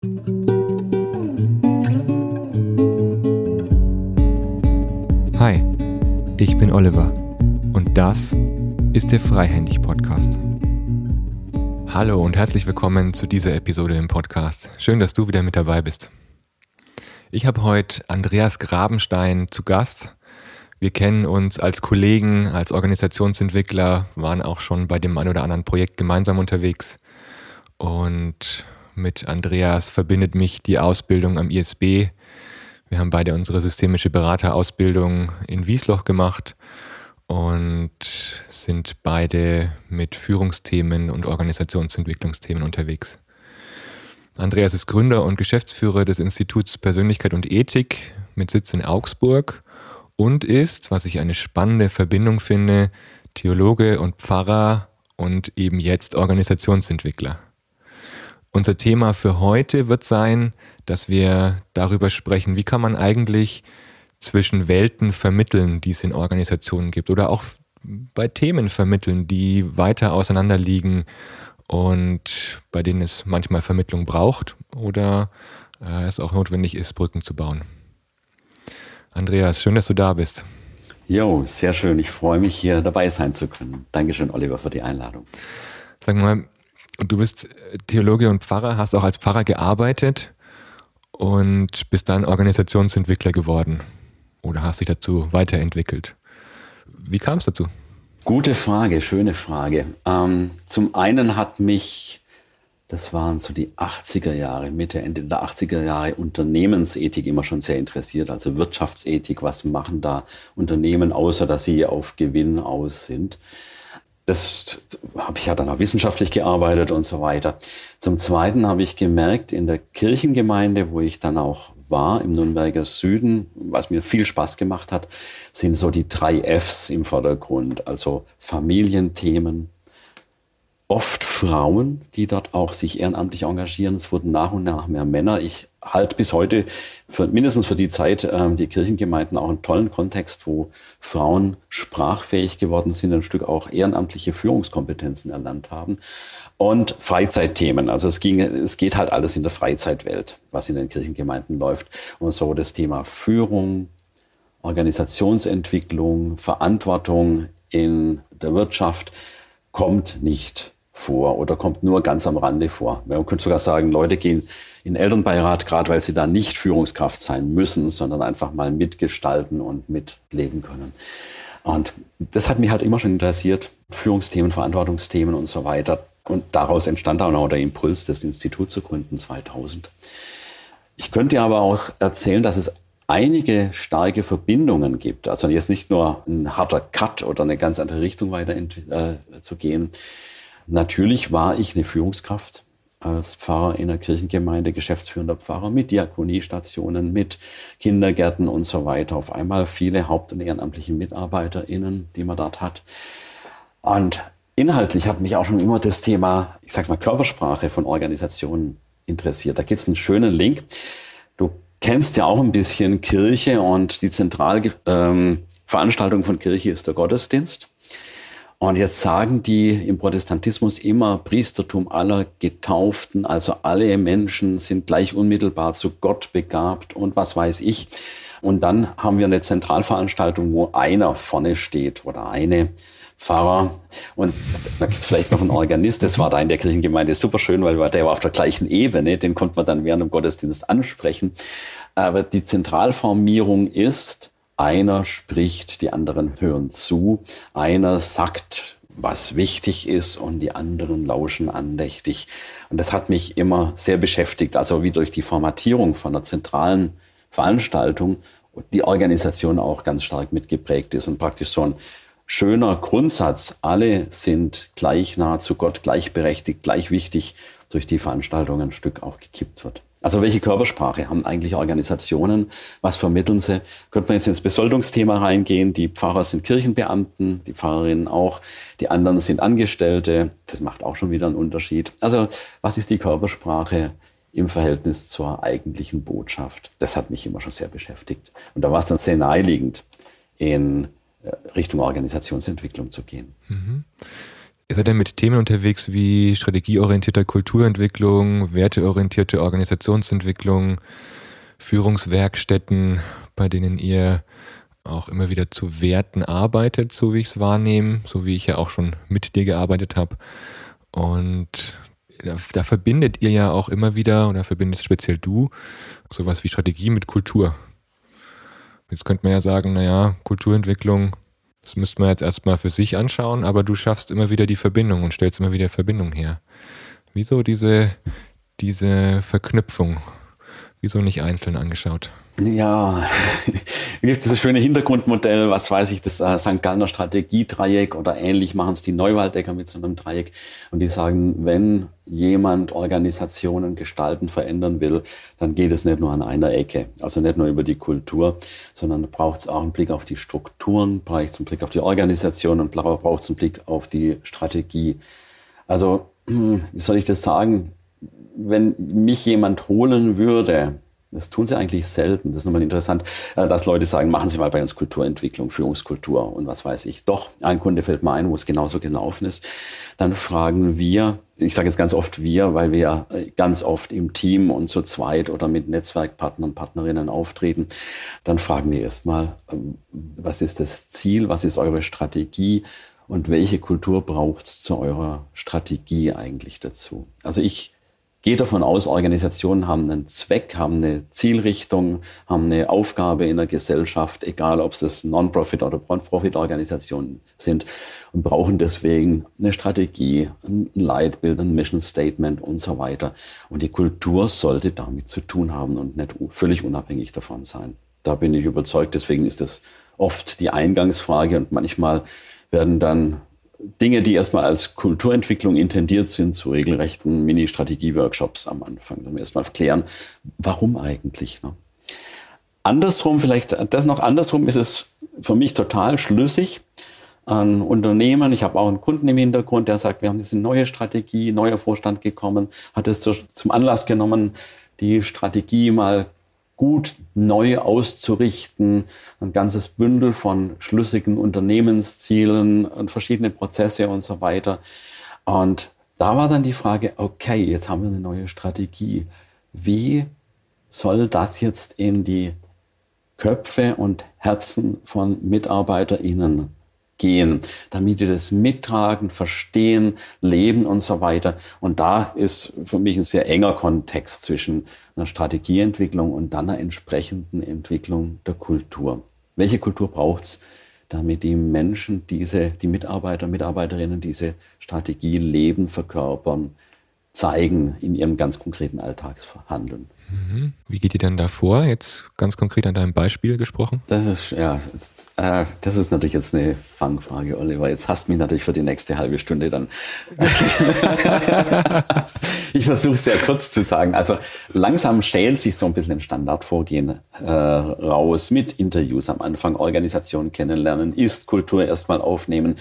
Hi, ich bin Oliver und das ist der Freihändig Podcast. Hallo und herzlich willkommen zu dieser Episode im Podcast. Schön, dass du wieder mit dabei bist. Ich habe heute Andreas Grabenstein zu Gast. Wir kennen uns als Kollegen, als Organisationsentwickler, waren auch schon bei dem ein oder anderen Projekt gemeinsam unterwegs. Und mit Andreas verbindet mich die Ausbildung am ISB. Wir haben beide unsere systemische Beraterausbildung in Wiesloch gemacht und sind beide mit Führungsthemen und Organisationsentwicklungsthemen unterwegs. Andreas ist Gründer und Geschäftsführer des Instituts Persönlichkeit und Ethik mit Sitz in Augsburg und ist, was ich eine spannende Verbindung finde, Theologe und Pfarrer und eben jetzt Organisationsentwickler. Unser Thema für heute wird sein, dass wir darüber sprechen, wie kann man eigentlich zwischen Welten vermitteln, die es in Organisationen gibt oder auch bei Themen vermitteln, die weiter auseinander liegen und bei denen es manchmal Vermittlung braucht oder äh, es auch notwendig ist, Brücken zu bauen. Andreas, schön, dass du da bist. Jo, sehr schön. Ich freue mich, hier dabei sein zu können. Dankeschön, Oliver, für die Einladung. Sag mal, du bist Theologe und Pfarrer, hast auch als Pfarrer gearbeitet und bist dann Organisationsentwickler geworden oder hast dich dazu weiterentwickelt. Wie kam es dazu? Gute Frage, schöne Frage. Ähm, zum einen hat mich das waren so die 80er Jahre, Mitte, Ende der 80er Jahre, Unternehmensethik immer schon sehr interessiert, also Wirtschaftsethik, was machen da Unternehmen, außer dass sie auf Gewinn aus sind. Das habe ich ja dann auch wissenschaftlich gearbeitet und so weiter. Zum Zweiten habe ich gemerkt, in der Kirchengemeinde, wo ich dann auch war, im Nürnberger Süden, was mir viel Spaß gemacht hat, sind so die drei Fs im Vordergrund, also Familienthemen, oft Frauen, die dort auch sich ehrenamtlich engagieren. Es wurden nach und nach mehr Männer. Ich halte bis heute für, mindestens für die Zeit ähm, die Kirchengemeinden auch einen tollen Kontext, wo Frauen sprachfähig geworden sind, ein Stück auch ehrenamtliche Führungskompetenzen erlernt haben. Und Freizeitthemen. Also es ging, es geht halt alles in der Freizeitwelt, was in den Kirchengemeinden läuft. Und so das Thema Führung, Organisationsentwicklung, Verantwortung in der Wirtschaft kommt nicht vor oder kommt nur ganz am Rande vor. Man könnte sogar sagen, Leute gehen in Elternbeirat, gerade weil sie da nicht Führungskraft sein müssen, sondern einfach mal mitgestalten und mitleben können. Und das hat mich halt immer schon interessiert, Führungsthemen, Verantwortungsthemen und so weiter. Und daraus entstand auch noch der Impuls, das Institut zu gründen 2000. Ich könnte aber auch erzählen, dass es einige starke Verbindungen gibt. Also jetzt nicht nur ein harter Cut oder eine ganz andere Richtung weiter äh, zu gehen, Natürlich war ich eine Führungskraft als Pfarrer in der Kirchengemeinde, geschäftsführender Pfarrer mit Diakoniestationen, mit Kindergärten und so weiter. Auf einmal viele haupt- und ehrenamtliche MitarbeiterInnen, die man dort hat. Und inhaltlich hat mich auch schon immer das Thema, ich sag mal, Körpersprache von Organisationen interessiert. Da gibt es einen schönen Link. Du kennst ja auch ein bisschen Kirche und die Zentralveranstaltung ähm, von Kirche ist der Gottesdienst. Und jetzt sagen die im Protestantismus immer, Priestertum aller Getauften, also alle Menschen sind gleich unmittelbar zu Gott begabt und was weiß ich. Und dann haben wir eine Zentralveranstaltung, wo einer vorne steht oder eine Pfarrer und da gibt es vielleicht noch einen Organist, das war da in der Kirchengemeinde super schön, weil der war auf der gleichen Ebene, den konnte man dann während dem Gottesdienst ansprechen. Aber die Zentralformierung ist, einer spricht, die anderen hören zu. Einer sagt, was wichtig ist und die anderen lauschen andächtig. Und das hat mich immer sehr beschäftigt. Also wie durch die Formatierung von einer zentralen Veranstaltung die Organisation auch ganz stark mitgeprägt ist und praktisch so ein schöner Grundsatz, alle sind gleich nah zu Gott, gleichberechtigt, gleich wichtig, durch die Veranstaltung ein Stück auch gekippt wird. Also welche Körpersprache haben eigentlich Organisationen? Was vermitteln sie? Könnte man jetzt ins Besoldungsthema reingehen? Die Pfarrer sind Kirchenbeamten, die Pfarrerinnen auch, die anderen sind Angestellte. Das macht auch schon wieder einen Unterschied. Also was ist die Körpersprache im Verhältnis zur eigentlichen Botschaft? Das hat mich immer schon sehr beschäftigt. Und da war es dann sehr naheliegend, in äh, Richtung Organisationsentwicklung zu gehen. Mhm. Ihr seid ja mit Themen unterwegs wie strategieorientierte Kulturentwicklung, werteorientierte Organisationsentwicklung, Führungswerkstätten, bei denen ihr auch immer wieder zu Werten arbeitet, so wie ich es wahrnehme, so wie ich ja auch schon mit dir gearbeitet habe. Und da, da, verbindet ihr ja auch immer wieder, oder verbindest speziell du, sowas wie Strategie mit Kultur. Jetzt könnte man ja sagen, naja, Kulturentwicklung, das müsste man jetzt erstmal für sich anschauen, aber du schaffst immer wieder die Verbindung und stellst immer wieder Verbindung her. Wieso diese, diese Verknüpfung? Wieso nicht einzeln angeschaut? Ja, gibt dieses schöne Hintergrundmodell, was weiß ich, das äh, St. Gallner Strategiedreieck oder ähnlich machen es die Neuwaldecker mit so einem Dreieck. Und die sagen, wenn jemand Organisationen gestalten, verändern will, dann geht es nicht nur an einer Ecke. Also nicht nur über die Kultur, sondern braucht es auch einen Blick auf die Strukturen, braucht es einen Blick auf die Organisation und braucht es einen Blick auf die Strategie. Also, wie soll ich das sagen? Wenn mich jemand holen würde, das tun sie eigentlich selten. Das ist nochmal interessant, äh, dass Leute sagen, machen Sie mal bei uns Kulturentwicklung, Führungskultur und was weiß ich. Doch, ein Kunde fällt mir ein, wo es genauso gelaufen ist. Dann fragen wir, ich sage jetzt ganz oft wir, weil wir ja äh, ganz oft im Team und zu zweit oder mit Netzwerkpartnern, Partnerinnen auftreten. Dann fragen wir erstmal, ähm, was ist das Ziel, was ist eure Strategie und welche Kultur braucht es zu eurer Strategie eigentlich dazu? Also ich gehe davon aus, Organisationen haben einen Zweck, haben eine Zielrichtung, haben eine Aufgabe in der Gesellschaft, egal ob es Non-Profit- oder Profit-Organisationen sind und brauchen deswegen eine Strategie, ein Leitbild, ein Mission Statement und so weiter. Und die Kultur sollte damit zu tun haben und nicht völlig unabhängig davon sein. Da bin ich überzeugt, deswegen ist das oft die Eingangsfrage und manchmal werden dann Dinge, die erstmal als Kulturentwicklung intendiert sind, zu regelrechten Mini-Strategie-Workshops am Anfang. Dann erstmal klären, warum eigentlich. Ne? Andersrum, vielleicht das noch andersrum, ist es für mich total schlüssig. Ein Unternehmen, ich habe auch einen Kunden im Hintergrund, der sagt, wir haben eine neue Strategie, neuer Vorstand gekommen, hat es zum Anlass genommen, die Strategie mal gut neu auszurichten, ein ganzes Bündel von schlüssigen Unternehmenszielen und verschiedene Prozesse und so weiter. Und da war dann die Frage, okay, jetzt haben wir eine neue Strategie. Wie soll das jetzt in die Köpfe und Herzen von MitarbeiterInnen gehen, damit die das mittragen, verstehen, leben und so weiter. Und da ist für mich ein sehr enger Kontext zwischen einer Strategieentwicklung und dann einer entsprechenden Entwicklung der Kultur. Welche Kultur braucht's, damit die Menschen diese, die Mitarbeiter, Mitarbeiterinnen diese Strategie leben, verkörpern, zeigen in ihrem ganz konkreten Alltagshandeln? Mhm. Wie geht ihr denn da vor? Jetzt ganz konkret an deinem Beispiel gesprochen? Das ist, ja, das, äh, das ist natürlich jetzt eine Fangfrage, Oliver. Jetzt hast du mich natürlich für die nächste halbe Stunde dann. ich versuche es sehr kurz zu sagen. Also langsam schält sich so ein bisschen ein Standardvorgehen äh, raus mit Interviews am Anfang, Organisation kennenlernen, Ist-Kultur erstmal aufnehmen.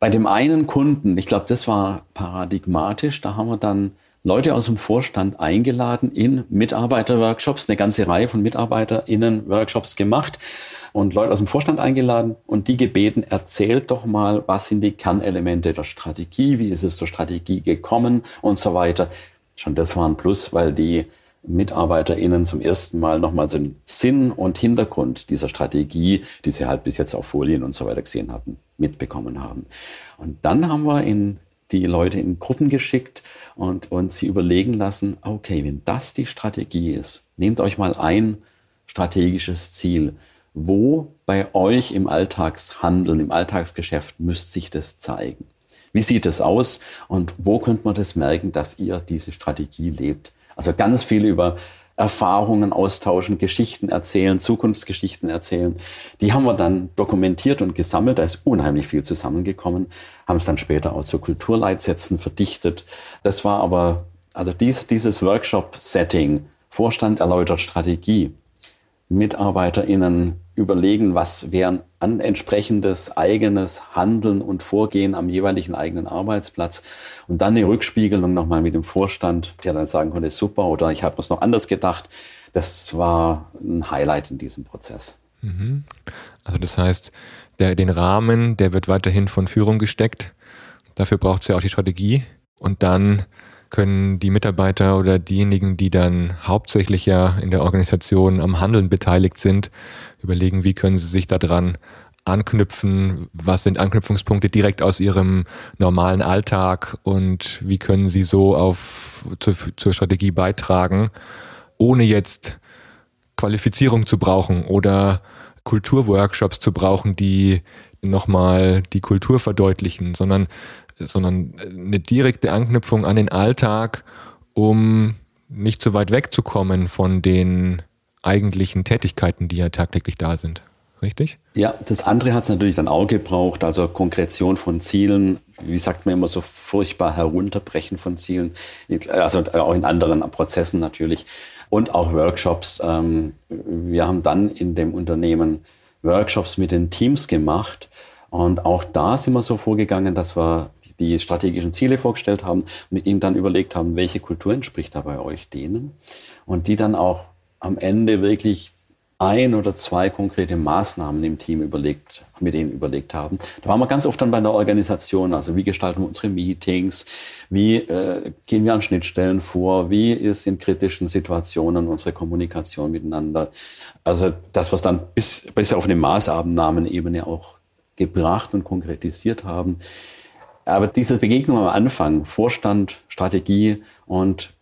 Bei dem einen Kunden, ich glaube, das war paradigmatisch, da haben wir dann Leute aus dem Vorstand eingeladen in Mitarbeiterworkshops, eine ganze Reihe von MitarbeiterInnen-Workshops gemacht und Leute aus dem Vorstand eingeladen und die gebeten, erzählt doch mal, was sind die Kernelemente der Strategie, wie ist es zur Strategie gekommen und so weiter. Schon das war ein Plus, weil die MitarbeiterInnen zum ersten Mal nochmal den Sinn und Hintergrund dieser Strategie, die sie halt bis jetzt auf Folien und so weiter gesehen hatten, mitbekommen haben. Und dann haben wir in die Leute in Gruppen geschickt und, und sie überlegen lassen, okay, wenn das die Strategie ist, nehmt euch mal ein strategisches Ziel. Wo bei euch im Alltagshandeln, im Alltagsgeschäft müsste sich das zeigen? Wie sieht es aus und wo könnte man das merken, dass ihr diese Strategie lebt? Also ganz viel über Erfahrungen austauschen, Geschichten erzählen, Zukunftsgeschichten erzählen. Die haben wir dann dokumentiert und gesammelt. Da ist unheimlich viel zusammengekommen, haben es dann später auch zu Kulturleitsätzen verdichtet. Das war aber, also dies, dieses Workshop-Setting, Vorstand erläutert Strategie, MitarbeiterInnen überlegen, was wären an entsprechendes eigenes Handeln und Vorgehen am jeweiligen eigenen Arbeitsplatz und dann eine Rückspiegelung nochmal mit dem Vorstand, der dann sagen konnte, super oder ich habe das noch anders gedacht. Das war ein Highlight in diesem Prozess. Mhm. Also das heißt, der, den Rahmen, der wird weiterhin von Führung gesteckt. Dafür braucht es ja auch die Strategie. Und dann können die Mitarbeiter oder diejenigen, die dann hauptsächlich ja in der Organisation am Handeln beteiligt sind, überlegen, wie können sie sich daran anknüpfen, was sind Anknüpfungspunkte direkt aus ihrem normalen Alltag? Und wie können sie so auf, zur, zur Strategie beitragen, ohne jetzt Qualifizierung zu brauchen oder Kulturworkshops zu brauchen, die nochmal die Kultur verdeutlichen, sondern, sondern eine direkte Anknüpfung an den Alltag, um nicht zu weit wegzukommen von den eigentlichen Tätigkeiten, die ja tagtäglich da sind. Richtig? Ja, das andere hat es natürlich dann auch gebraucht, also Konkretion von Zielen, wie sagt man immer so furchtbar herunterbrechen von Zielen, also auch in anderen Prozessen natürlich und auch Workshops. Ähm, wir haben dann in dem Unternehmen Workshops mit den Teams gemacht und auch da sind wir so vorgegangen, dass wir die strategischen Ziele vorgestellt haben, mit ihnen dann überlegt haben, welche Kultur entspricht da bei euch denen und die dann auch am Ende wirklich ein oder zwei konkrete Maßnahmen im Team überlegt, mit denen überlegt haben. Da waren wir ganz oft dann bei der Organisation, also wie gestalten wir unsere Meetings, wie äh, gehen wir an Schnittstellen vor, wie ist in kritischen Situationen unsere Kommunikation miteinander. Also das, was dann bis, bis auf eine Maßabnahmenebene auch gebracht und konkretisiert haben. Aber diese Begegnung am Anfang, Vorstand, Strategie und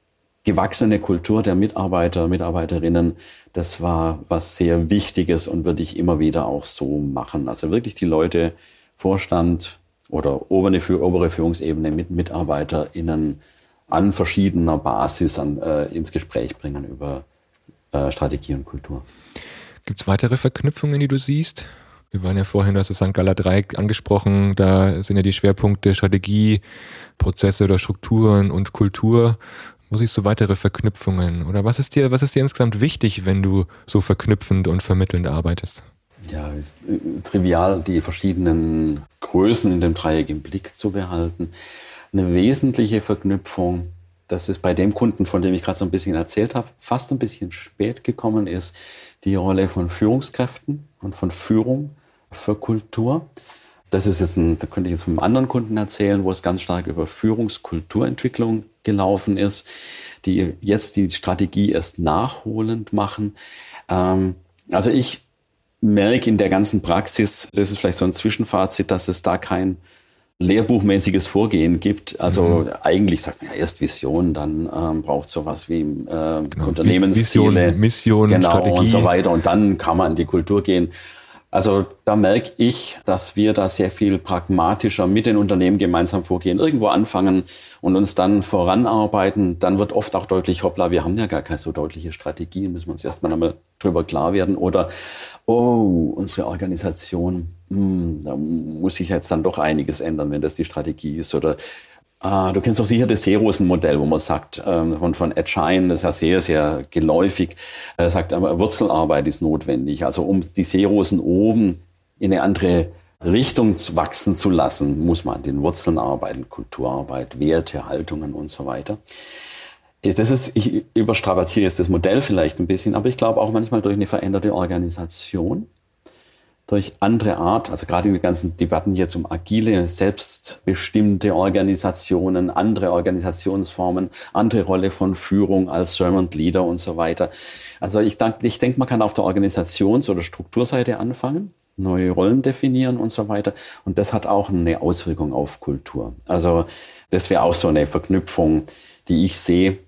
gewachsene Kultur der Mitarbeiter, Mitarbeiterinnen, das war was sehr Wichtiges und würde ich immer wieder auch so machen. Also wirklich die Leute, Vorstand oder obere, obere Führungsebene mit MitarbeiterInnen an verschiedener Basis an, äh, ins Gespräch bringen über äh, Strategie und Kultur. Gibt es weitere Verknüpfungen, die du siehst? Wir waren ja vorhin, du hast das St. Gala Dreieck angesprochen, da sind ja die Schwerpunkte Strategie, Prozesse oder Strukturen und Kultur. Wo siehst du weitere Verknüpfungen? Oder was ist dir, was ist dir insgesamt wichtig, wenn du so verknüpfend und vermittelnd arbeitest? Ja, ist äh, trivial, die verschiedenen Größen in dem Dreieck im Blick zu behalten. Eine wesentliche Verknüpfung, das ist bei dem Kunden, von dem ich gerade so ein bisschen erzählt habe, fast ein bisschen spät gekommen ist, die Rolle von Führungskräften und von Führung für Kultur. Das ist jetzt ein, da könnte ich jetzt von einem anderen Kunden erzählen, wo es ganz stark über Führungskulturentwicklung gelaufen ist, die jetzt die Strategie erst nachholend machen. Ähm, also ich merke in der ganzen Praxis, das ist vielleicht so ein Zwischenfazit, dass es da kein lehrbuchmäßiges Vorgehen gibt. Also mhm. eigentlich sagt man ja erst Vision, dann ähm, braucht sowas wie äh, genau. Unternehmensziele, Vision, Mission, genau, Strategie. und so weiter. Und dann kann man in die Kultur gehen. Also da merke ich, dass wir da sehr viel pragmatischer mit den Unternehmen gemeinsam vorgehen, irgendwo anfangen und uns dann voranarbeiten. Dann wird oft auch deutlich, hoppla, wir haben ja gar keine so deutliche Strategie, müssen wir uns erstmal einmal drüber klar werden. Oder, oh, unsere Organisation, hm, da muss sich jetzt dann doch einiges ändern, wenn das die Strategie ist. Oder Ah, du kennst doch sicher das Seerosen-Modell, wo man sagt, ähm, von, von Ed Schein, das ist ja sehr, sehr geläufig, er sagt, Wurzelarbeit ist notwendig. Also um die Seerosen oben in eine andere Richtung wachsen zu lassen, muss man an den Wurzeln arbeiten, Kulturarbeit, Werte, Haltungen und so weiter. Das ist, ich überstrapaziere jetzt das Modell vielleicht ein bisschen, aber ich glaube auch manchmal durch eine veränderte Organisation durch andere Art, also gerade in den ganzen Debatten jetzt um agile, selbstbestimmte Organisationen, andere Organisationsformen, andere Rolle von Führung als Servant Leader und so weiter. Also ich ich denke, man kann auf der Organisations- oder Strukturseite anfangen, neue Rollen definieren und so weiter. Und das hat auch eine Auswirkung auf Kultur. Also das wäre auch so eine Verknüpfung, die ich sehe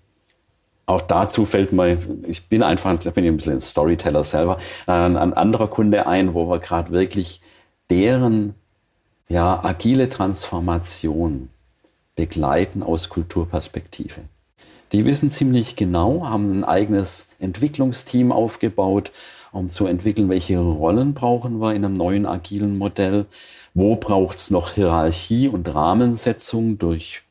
auch dazu fällt mir, ich bin einfach, ich bin ein bisschen ein Storyteller selber, ein, ein anderer Kunde ein, wo wir gerade wirklich deren ja, agile Transformation begleiten aus Kulturperspektive. Die wissen ziemlich genau, haben ein eigenes Entwicklungsteam aufgebaut, um zu entwickeln, welche Rollen brauchen wir in einem neuen agilen Modell, wo braucht es noch Hierarchie und Rahmensetzung durch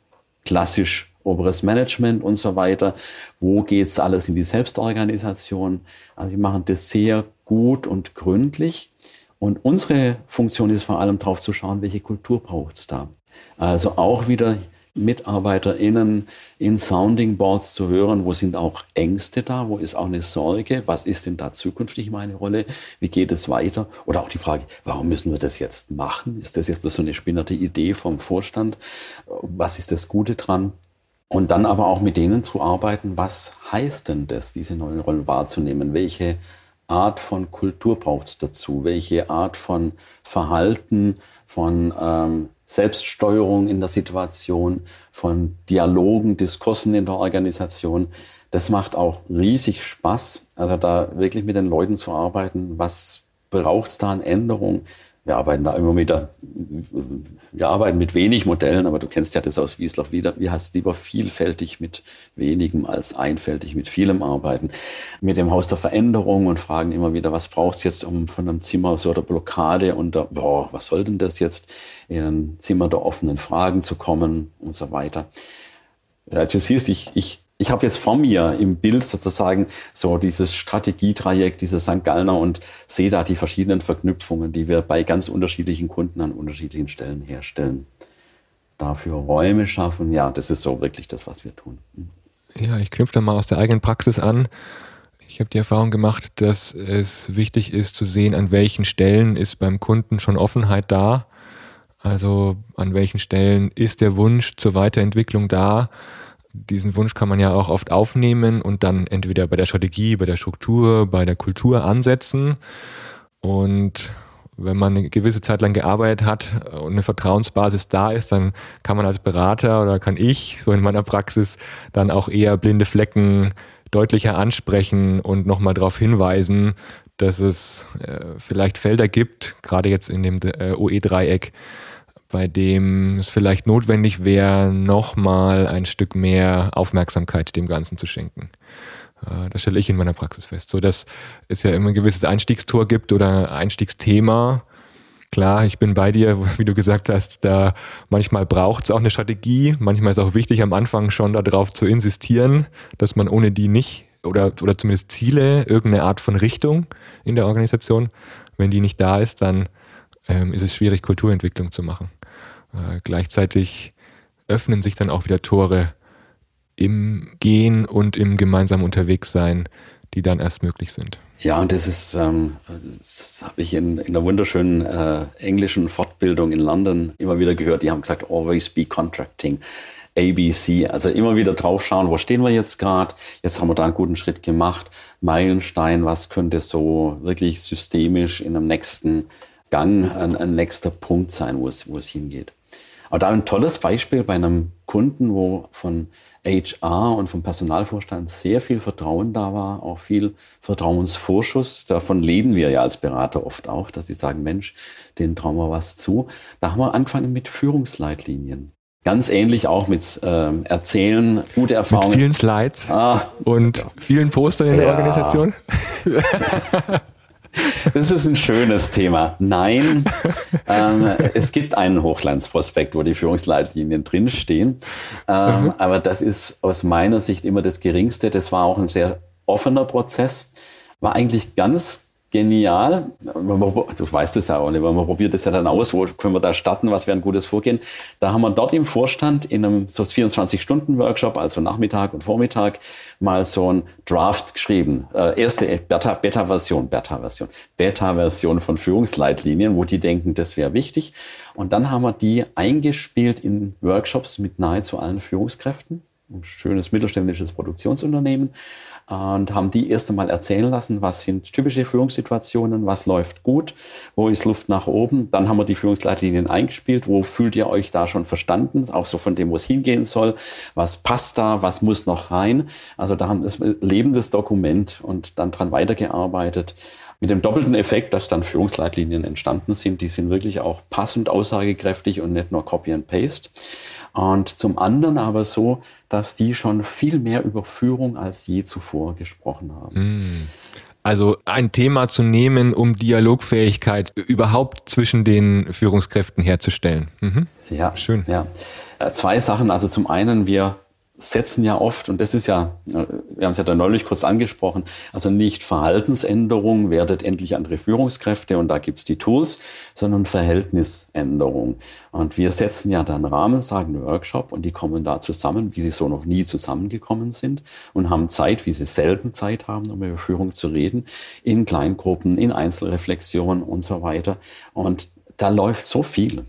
klassisch oberes Management und so weiter. Wo geht's alles in die Selbstorganisation? Also die machen das sehr gut und gründlich. Und unsere Funktion ist vor allem darauf zu schauen, welche Kultur braucht's da. Also auch wieder MitarbeiterInnen in Sounding Boards zu hören, wo sind auch Ängste da, wo ist auch eine Sorge, was ist denn da zukünftig meine Rolle, wie geht es weiter? Oder auch die Frage, warum müssen wir das jetzt machen? Ist das jetzt bloß so eine spinnerte Idee vom Vorstand? Was ist das Gute dran? Und dann aber auch mit denen zu arbeiten, was heißt denn das, diese neuen Rollen wahrzunehmen? Welche Art von Kultur braucht es dazu? Welche Art von Verhalten, von ähm, Selbststeuerung in der Situation, von Dialogen, Diskursen in der Organisation. Das macht auch riesig Spaß, also da wirklich mit den Leuten zu arbeiten. Was braucht es da an Änderungen? Wir arbeiten da immer wieder, wir arbeiten mit wenig Modellen, aber du kennst ja das aus Wiesloch wieder. Wir heißt lieber vielfältig mit wenigem als einfältig mit vielem arbeiten. Mit dem Haus der Veränderung und fragen immer wieder, was braucht's jetzt, um von einem Zimmer so der Blockade und der, boah, was soll denn das jetzt, in ein Zimmer der offenen Fragen zu kommen und so weiter. Ja, du siehst, ich, ich ich habe jetzt vor mir im Bild sozusagen so dieses Strategietrajekt, dieses St. Gallner und sehe da die verschiedenen Verknüpfungen, die wir bei ganz unterschiedlichen Kunden an unterschiedlichen Stellen herstellen. Dafür Räume schaffen, ja, das ist so wirklich das, was wir tun. Hm. Ja, ich knüpfe da mal aus der eigenen Praxis an. Ich habe die Erfahrung gemacht, dass es wichtig ist zu sehen, an welchen Stellen ist beim Kunden schon Offenheit da. Also an welchen Stellen ist der Wunsch zur Weiterentwicklung da diesen Wunsch kann man ja auch oft aufnehmen und dann entweder bei der Strategie, bei der Struktur, bei der Kultur ansetzen. Und wenn man eine gewisse Zeit lang gearbeitet hat und eine Vertrauensbasis da ist, dann kann man als Berater oder kann ich so in meiner Praxis dann auch eher blinde Flecken deutlicher ansprechen und nochmal darauf hinweisen, dass es äh, vielleicht Felder gibt, gerade jetzt in dem äh, OE-Dreieck, bei dem es vielleicht notwendig wäre, nochmal ein Stück mehr Aufmerksamkeit dem Ganzen zu schenken. Äh, das stelle ich in meiner Praxis fest. So dass es ja immer ein gewisses Einstiegstor gibt oder Einstiegsthema. Klar, ich bin bei dir, wie du gesagt hast, da manchmal braucht es auch eine Strategie. Manchmal ist auch wichtig, am Anfang schon darauf zu insistieren, dass man ohne die nicht oder, oder zumindest Ziele, irgendeine Art von Richtung in der Organisation, wenn die nicht da ist, dann ähm, ist es schwierig, Kulturentwicklung zu machen. Äh, gleichzeitig öffnen sich dann auch wieder Tore im Gehen und im gemeinsamen Unterwegssein, die dann erst möglich sind. Ja, und das ist, ähm, das habe ich in, in einer wunderschönen äh, englischen Fortbildung in London immer wieder gehört. Die haben gesagt, always be contracting. ABC, also immer wieder draufschauen, wo stehen wir jetzt gerade? Jetzt haben wir da einen guten Schritt gemacht. Meilenstein, was könnte so wirklich systemisch in einem nächsten Gang ein, ein nächster Punkt sein, wo es, wo es hingeht. Aber da ein tolles Beispiel bei einem Kunden, wo von HR und vom Personalvorstand sehr viel Vertrauen da war, auch viel Vertrauensvorschuss. Davon leben wir ja als Berater oft auch, dass die sagen, Mensch, denen trauen wir was zu. Da haben wir angefangen mit Führungsleitlinien. Ganz ähnlich auch mit ähm, Erzählen, gute Erfahrungen. Mit vielen Slides ah, und vielen Postern in ja. der Organisation. Das ist ein schönes Thema. Nein, ähm, es gibt einen Hochglanzprospekt, wo die Führungsleitlinien drinstehen. Ähm, mhm. Aber das ist aus meiner Sicht immer das Geringste. Das war auch ein sehr offener Prozess. War eigentlich ganz genial. Du weißt es ja, Oliver, man probiert es ja dann aus, wo können wir da starten, was wäre ein gutes Vorgehen. Da haben wir dort im Vorstand in einem so 24-Stunden-Workshop, also Nachmittag und Vormittag, mal so ein Draft geschrieben. Äh, erste Beta-Version, Beta-Version, Beta-Version von Führungsleitlinien, wo die denken, das wäre wichtig. Und dann haben wir die eingespielt in Workshops mit nahezu allen Führungskräften ein schönes mittelständisches Produktionsunternehmen und haben die erst einmal erzählen lassen, was sind typische Führungssituationen, was läuft gut, wo ist Luft nach oben. Dann haben wir die Führungsleitlinien eingespielt, wo fühlt ihr euch da schon verstanden, auch so von dem, wo es hingehen soll, was passt da, was muss noch rein. Also da haben ein lebendes Dokument und dann dran weitergearbeitet. Mit dem doppelten Effekt, dass dann Führungsleitlinien entstanden sind, die sind wirklich auch passend aussagekräftig und nicht nur Copy and Paste. Und zum anderen aber so, dass die schon viel mehr über Führung als je zuvor gesprochen haben. Hm. Also ein Thema zu nehmen, um Dialogfähigkeit überhaupt zwischen den Führungskräften herzustellen. Mhm. Ja, schön. Ja. Äh, zwei Sachen. Also zum einen, wir setzen ja oft, und das ist ja, äh, wir haben es ja da neulich kurz angesprochen, also nicht Verhaltensänderung, werdet endlich andere Führungskräfte und da gibt's die Tools, sondern Verhältnisänderung. Und wir setzen ja dann Rahmen, sagen Workshop und die kommen da zusammen, wie sie so noch nie zusammengekommen sind und haben Zeit, wie sie selten Zeit haben, um über Führung zu reden, in Kleingruppen, in Einzelreflexion und so weiter. Und da läuft so viel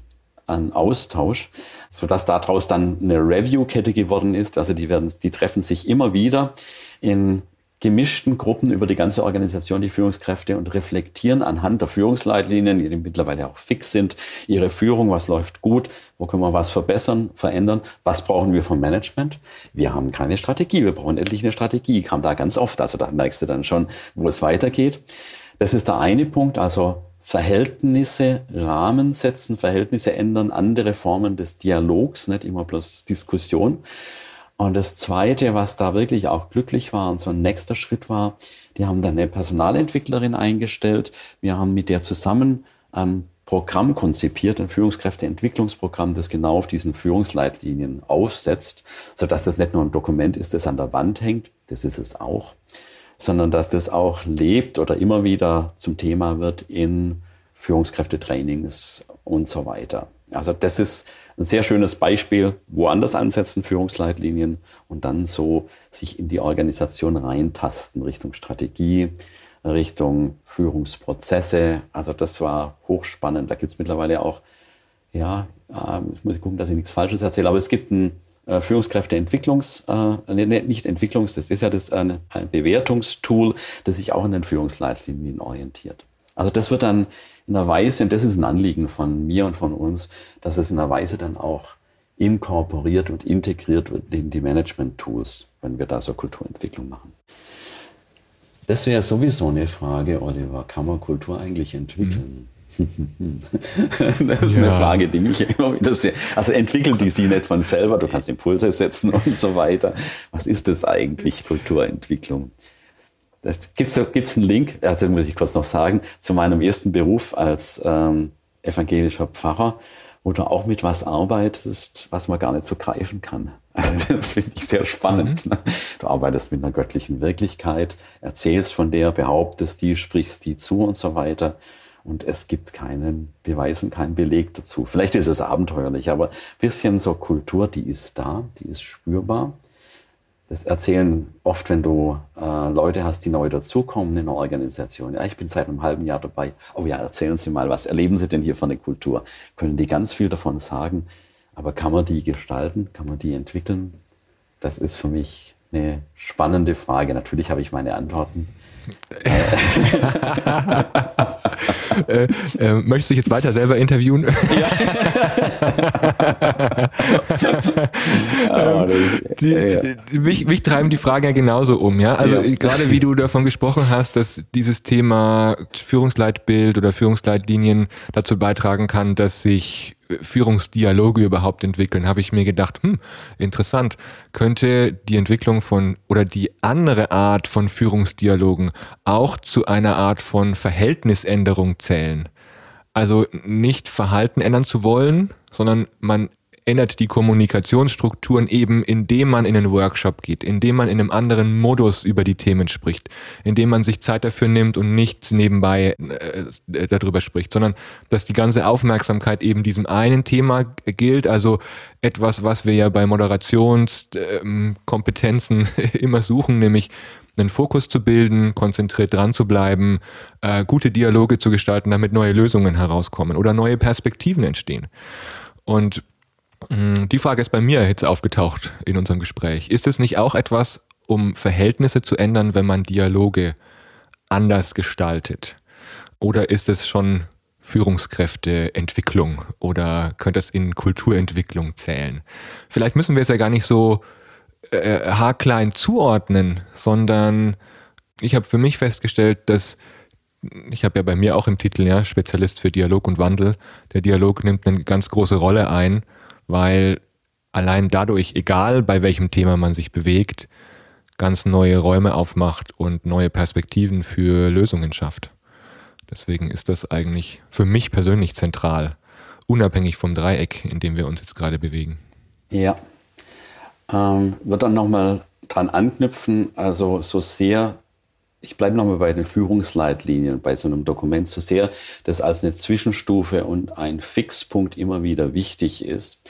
an Austausch, so dass daraus dann eine Review-Kette geworden ist. Also die werden, die treffen sich immer wieder in gemischten Gruppen über die ganze Organisation, die Führungskräfte und reflektieren anhand der Führungsleitlinien, die mittlerweile auch fix sind, ihre Führung, was läuft gut, wo können wir was verbessern, verändern, was brauchen wir vom Management. Wir haben keine Strategie, wir brauchen endlich eine Strategie, kam da ganz oft, also da merkst du dann schon, wo es weitergeht. Das ist der eine Punkt, also Verhältnisse, Rahmen setzen, Verhältnisse ändern, andere Formen des Dialogs, nicht immer bloß Diskussion. Und das Zweite, was da wirklich auch glücklich war und so ein nächster Schritt war, die haben dann eine Personalentwicklerin eingestellt. Wir haben mit der zusammen ein Programm konzipiert, ein Führungskräfteentwicklungsprogramm, das genau auf diesen Führungsleitlinien aufsetzt, sodass das nicht nur ein Dokument ist, das an der Wand hängt, das ist es auch, sondern dass das auch lebt oder immer wieder zum Thema wird in Führungskräftetrainings und so weiter. Also das ist ein sehr schönes Beispiel, woanders ansetzen, Führungsleitlinien und dann so sich in die Organisation reintasten Richtung Strategie, Richtung Führungsprozesse. Also das war hochspannend. Da gibt es mittlerweile auch, ja, äh, ich muss gucken, dass ich nichts Falsches erzähle, aber es gibt ein äh, Führungskräfteentwicklungs, äh, nicht Entwicklungs, das ist ja das ein, ein Bewertungstool, das sich auch an den Führungsleitlinien orientiert. Also das wird dann in einer Weise, und das ist ein Anliegen von mir und von uns, dass es in einer Weise dann auch inkorporiert und integriert wird in die Management-Tools, wenn wir da so Kulturentwicklung machen. Das wäre sowieso eine Frage, Oliver, kann man Kultur eigentlich entwickeln? Mhm. das ist ja. eine Frage, die mich immer wieder sehr. Also entwickelt die sie nicht von selber, du kannst Impulse setzen und so weiter. Was ist das eigentlich, Kulturentwicklung? Gibt es gibt's einen Link, also muss ich kurz noch sagen, zu meinem ersten Beruf als ähm, evangelischer Pfarrer, wo du auch mit was arbeitest, was man gar nicht so greifen kann. Also das finde ich sehr spannend. Mhm. Ne? Du arbeitest mit einer göttlichen Wirklichkeit, erzählst von der, behauptest die, sprichst die zu und so weiter und es gibt keinen Beweis und keinen Beleg dazu. Vielleicht ist es abenteuerlich, aber ein bisschen so Kultur, die ist da, die ist spürbar. Das erzählen oft, wenn du äh, Leute hast, die neu dazukommen in einer Organisation. Ja, ich bin seit einem halben Jahr dabei. Oh ja, erzählen Sie mal, was erleben Sie denn hier für eine Kultur? Können die ganz viel davon sagen? Aber kann man die gestalten? Kann man die entwickeln? Das ist für mich eine spannende Frage. Natürlich habe ich meine Antworten. Äh, äh, möchtest du dich jetzt weiter selber interviewen? Ja. ähm, die, mich, mich, treiben die Fragen ja genauso um, ja. Also ja. gerade wie du davon gesprochen hast, dass dieses Thema Führungsleitbild oder Führungsleitlinien dazu beitragen kann, dass sich Führungsdialoge überhaupt entwickeln, habe ich mir gedacht, hm, interessant, könnte die Entwicklung von oder die andere Art von Führungsdialogen auch zu einer Art von Verhältnisänderung zählen. Also nicht Verhalten ändern zu wollen, sondern man ändert die Kommunikationsstrukturen eben, indem man in einen Workshop geht, indem man in einem anderen Modus über die Themen spricht, indem man sich Zeit dafür nimmt und nicht nebenbei äh, darüber spricht, sondern dass die ganze Aufmerksamkeit eben diesem einen Thema gilt, also etwas, was wir ja bei Moderationskompetenzen äh, immer suchen, nämlich einen Fokus zu bilden, konzentriert dran zu bleiben, äh, gute Dialoge zu gestalten, damit neue Lösungen herauskommen oder neue Perspektiven entstehen. Und die Frage ist bei mir jetzt aufgetaucht in unserem Gespräch. Ist es nicht auch etwas, um Verhältnisse zu ändern, wenn man Dialoge anders gestaltet? Oder ist es schon Führungskräfteentwicklung oder könnte es in Kulturentwicklung zählen? Vielleicht müssen wir es ja gar nicht so äh, haarklein zuordnen, sondern ich habe für mich festgestellt, dass ich habe ja bei mir auch im Titel ja Spezialist für Dialog und Wandel. Der Dialog nimmt eine ganz große Rolle ein weil allein dadurch, egal bei welchem Thema man sich bewegt, ganz neue Räume aufmacht und neue Perspektiven für Lösungen schafft. Deswegen ist das eigentlich für mich persönlich zentral, unabhängig vom Dreieck, in dem wir uns jetzt gerade bewegen. Ja. ähm, würde dann nochmal dran anknüpfen, also so sehr ich bleibe nochmal bei den Führungsleitlinien, bei so einem Dokument, so sehr das als eine Zwischenstufe und ein Fixpunkt immer wieder wichtig ist.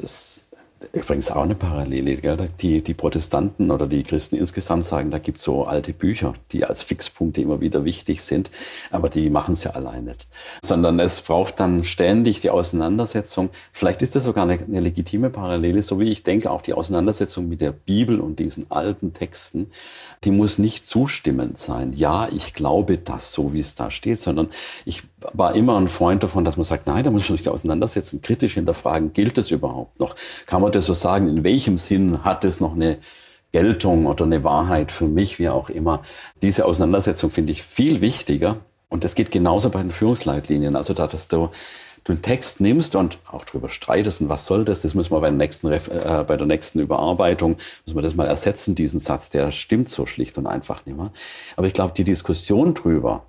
Es Übrigens auch eine Parallele. Gell? Die, die Protestanten oder die Christen insgesamt sagen, da gibt es so alte Bücher, die als Fixpunkte immer wieder wichtig sind, aber die machen es ja allein nicht. Sondern es braucht dann ständig die Auseinandersetzung. Vielleicht ist das sogar eine, eine legitime Parallele, so wie ich denke, auch die Auseinandersetzung mit der Bibel und diesen alten Texten, die muss nicht zustimmend sein. Ja, ich glaube das so, wie es da steht, sondern ich war immer ein Freund davon, dass man sagt, nein, da muss man sich auseinandersetzen, kritisch hinterfragen, gilt das überhaupt noch? Kann man das so sagen? In welchem Sinn hat es noch eine Geltung oder eine Wahrheit für mich, wie auch immer? Diese Auseinandersetzung finde ich viel wichtiger. Und das geht genauso bei den Führungsleitlinien. Also, da, dass du, du einen Text nimmst und auch darüber streitest, und was soll das? Das müssen wir bei der nächsten, äh, bei der nächsten Überarbeitung, müssen wir das mal ersetzen, diesen Satz, der stimmt so schlicht und einfach nicht mehr. Aber ich glaube, die Diskussion drüber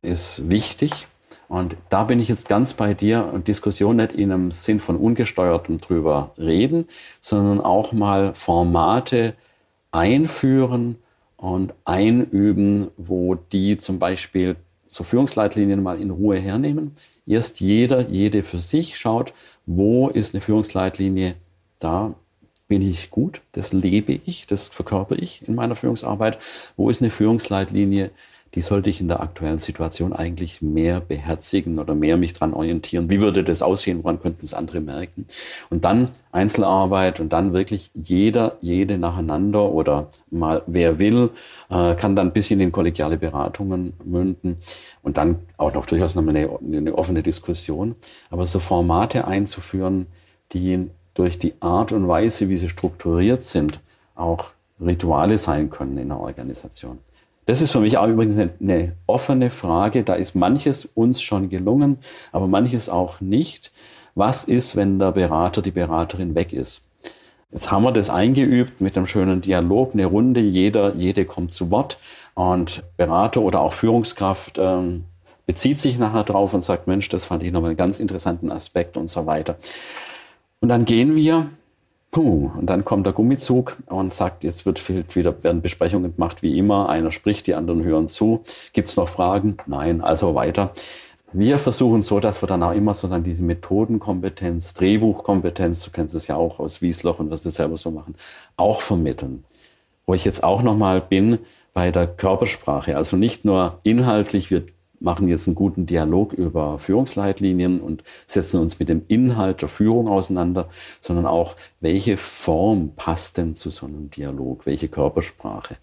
ist wichtig und da bin ich jetzt ganz bei dir und Diskussion nicht in einem Sinn von ungesteuertem drüber reden, sondern auch mal Formate einführen und einüben, wo die zum Beispiel so Führungsleitlinien mal in Ruhe hernehmen. Erst jeder, jede für sich schaut, wo ist eine Führungsleitlinie, da bin ich gut, das lebe ich, das verkörper ich in meiner Führungsarbeit. Wo ist eine Führungsleitlinie, die sollte ich in der aktuellen Situation eigentlich mehr beherzigen oder mehr mich dran orientieren. Wie würde das aussehen? Woran könnten es andere merken? Und dann Einzelarbeit und dann wirklich jeder, jede nacheinander oder mal wer will, äh, kann dann ein bisschen in kollegiale Beratungen münden und dann auch noch durchaus noch eine, eine offene Diskussion. Aber so Formate einzuführen, die durch die Art und Weise, wie sie strukturiert sind, auch Rituale sein können in der Organisation. Das ist für mich auch übrigens eine, eine, offene Frage. Da ist manches uns schon gelungen, aber manches auch nicht. Was ist, wenn der Berater, die Beraterin weg ist? Jetzt haben wir das eingeübt mit einem schönen Dialog, eine Runde, jeder, jede kommt zu Wort und Berater oder auch Führungskraft ähm, bezieht sich nachher drauf und sagt, Mensch, das fand ich nochmal einen ganz interessanten Aspekt und so weiter. Und dann gehen wir Puh, und dann kommt der Gummizug und sagt, jetzt wird wieder, werden Besprechungen gemacht wie immer. Einer spricht, die anderen hören zu. Gibt es noch Fragen? Nein, also weiter. Wir versuchen so, dass wir dann auch immer so dann diese Methodenkompetenz, Drehbuchkompetenz, du kennst es ja auch aus Wiesloch und wirst es selber so machen, auch vermitteln. Wo ich jetzt auch nochmal bin bei der Körpersprache. Also nicht nur inhaltlich, wir machen jetzt einen guten Dialog über Führungsleitlinien und setzen uns mit dem Inhalt der Führung auseinander, sondern auch, welche Form passt denn zu so einem Dialog, welche Körpersprache.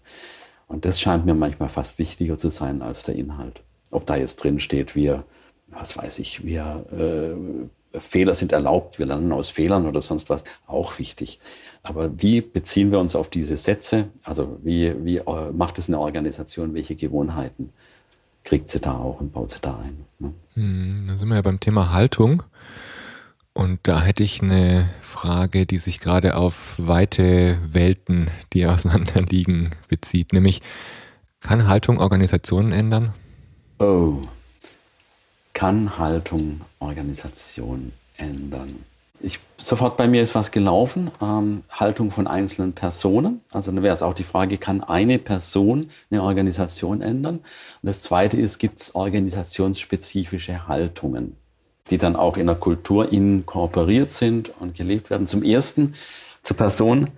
Und das scheint mir manchmal fast wichtiger zu sein als der Inhalt. Ob da jetzt drin steht, wir, was weiß ich, wir äh, Fehler sind erlaubt, wir lernen aus Fehlern oder sonst was, auch wichtig. Aber wie beziehen wir uns auf diese Sätze? Also wie, wie äh, macht es eine Organisation, welche Gewohnheiten kriegt sie da auch und baut sie da ein. Ne? Hm, da sind wir ja beim Thema Haltung. Und da hätte ich eine Frage, die sich gerade auf weite Welten, die auseinander liegen, bezieht. Nämlich, kann Haltung Organisationen ändern? Oh, kann Haltung Organisationen ändern? Ich, sofort bei mir ist was gelaufen, ähm, Haltung von einzelnen Personen. Also dann wäre es auch die Frage, kann eine Person eine Organisation ändern? Und das Zweite ist, gibt es organisationsspezifische Haltungen, die dann auch in der Kultur inkorporiert sind und gelebt werden? Zum Ersten zur Person,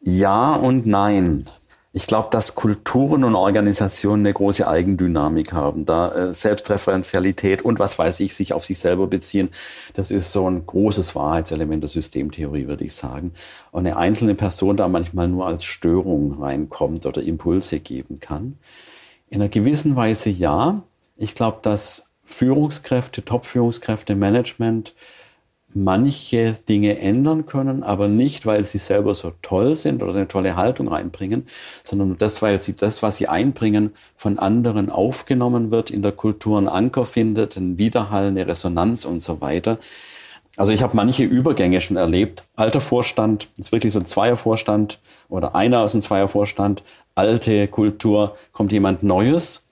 ja und nein. Ich glaube, dass Kulturen und Organisationen eine große Eigendynamik haben. Da äh, Selbstreferenzialität und was weiß ich, sich auf sich selber beziehen, das ist so ein großes Wahrheitselement der Systemtheorie, würde ich sagen. Und eine einzelne Person da manchmal nur als Störung reinkommt oder Impulse geben kann. In einer gewissen Weise ja. Ich glaube, dass Führungskräfte, Top-Führungskräfte, Management manche Dinge ändern können, aber nicht, weil sie selber so toll sind oder eine tolle Haltung reinbringen, sondern das, weil sie das, was sie einbringen, von anderen aufgenommen wird, in der Kultur einen Anker findet, einen Widerhall, eine Resonanz und so weiter. Also ich habe manche Übergänge schon erlebt. Alter Vorstand, ist wirklich so ein Zweiervorstand oder einer aus dem Zweiervorstand, alte Kultur, kommt jemand Neues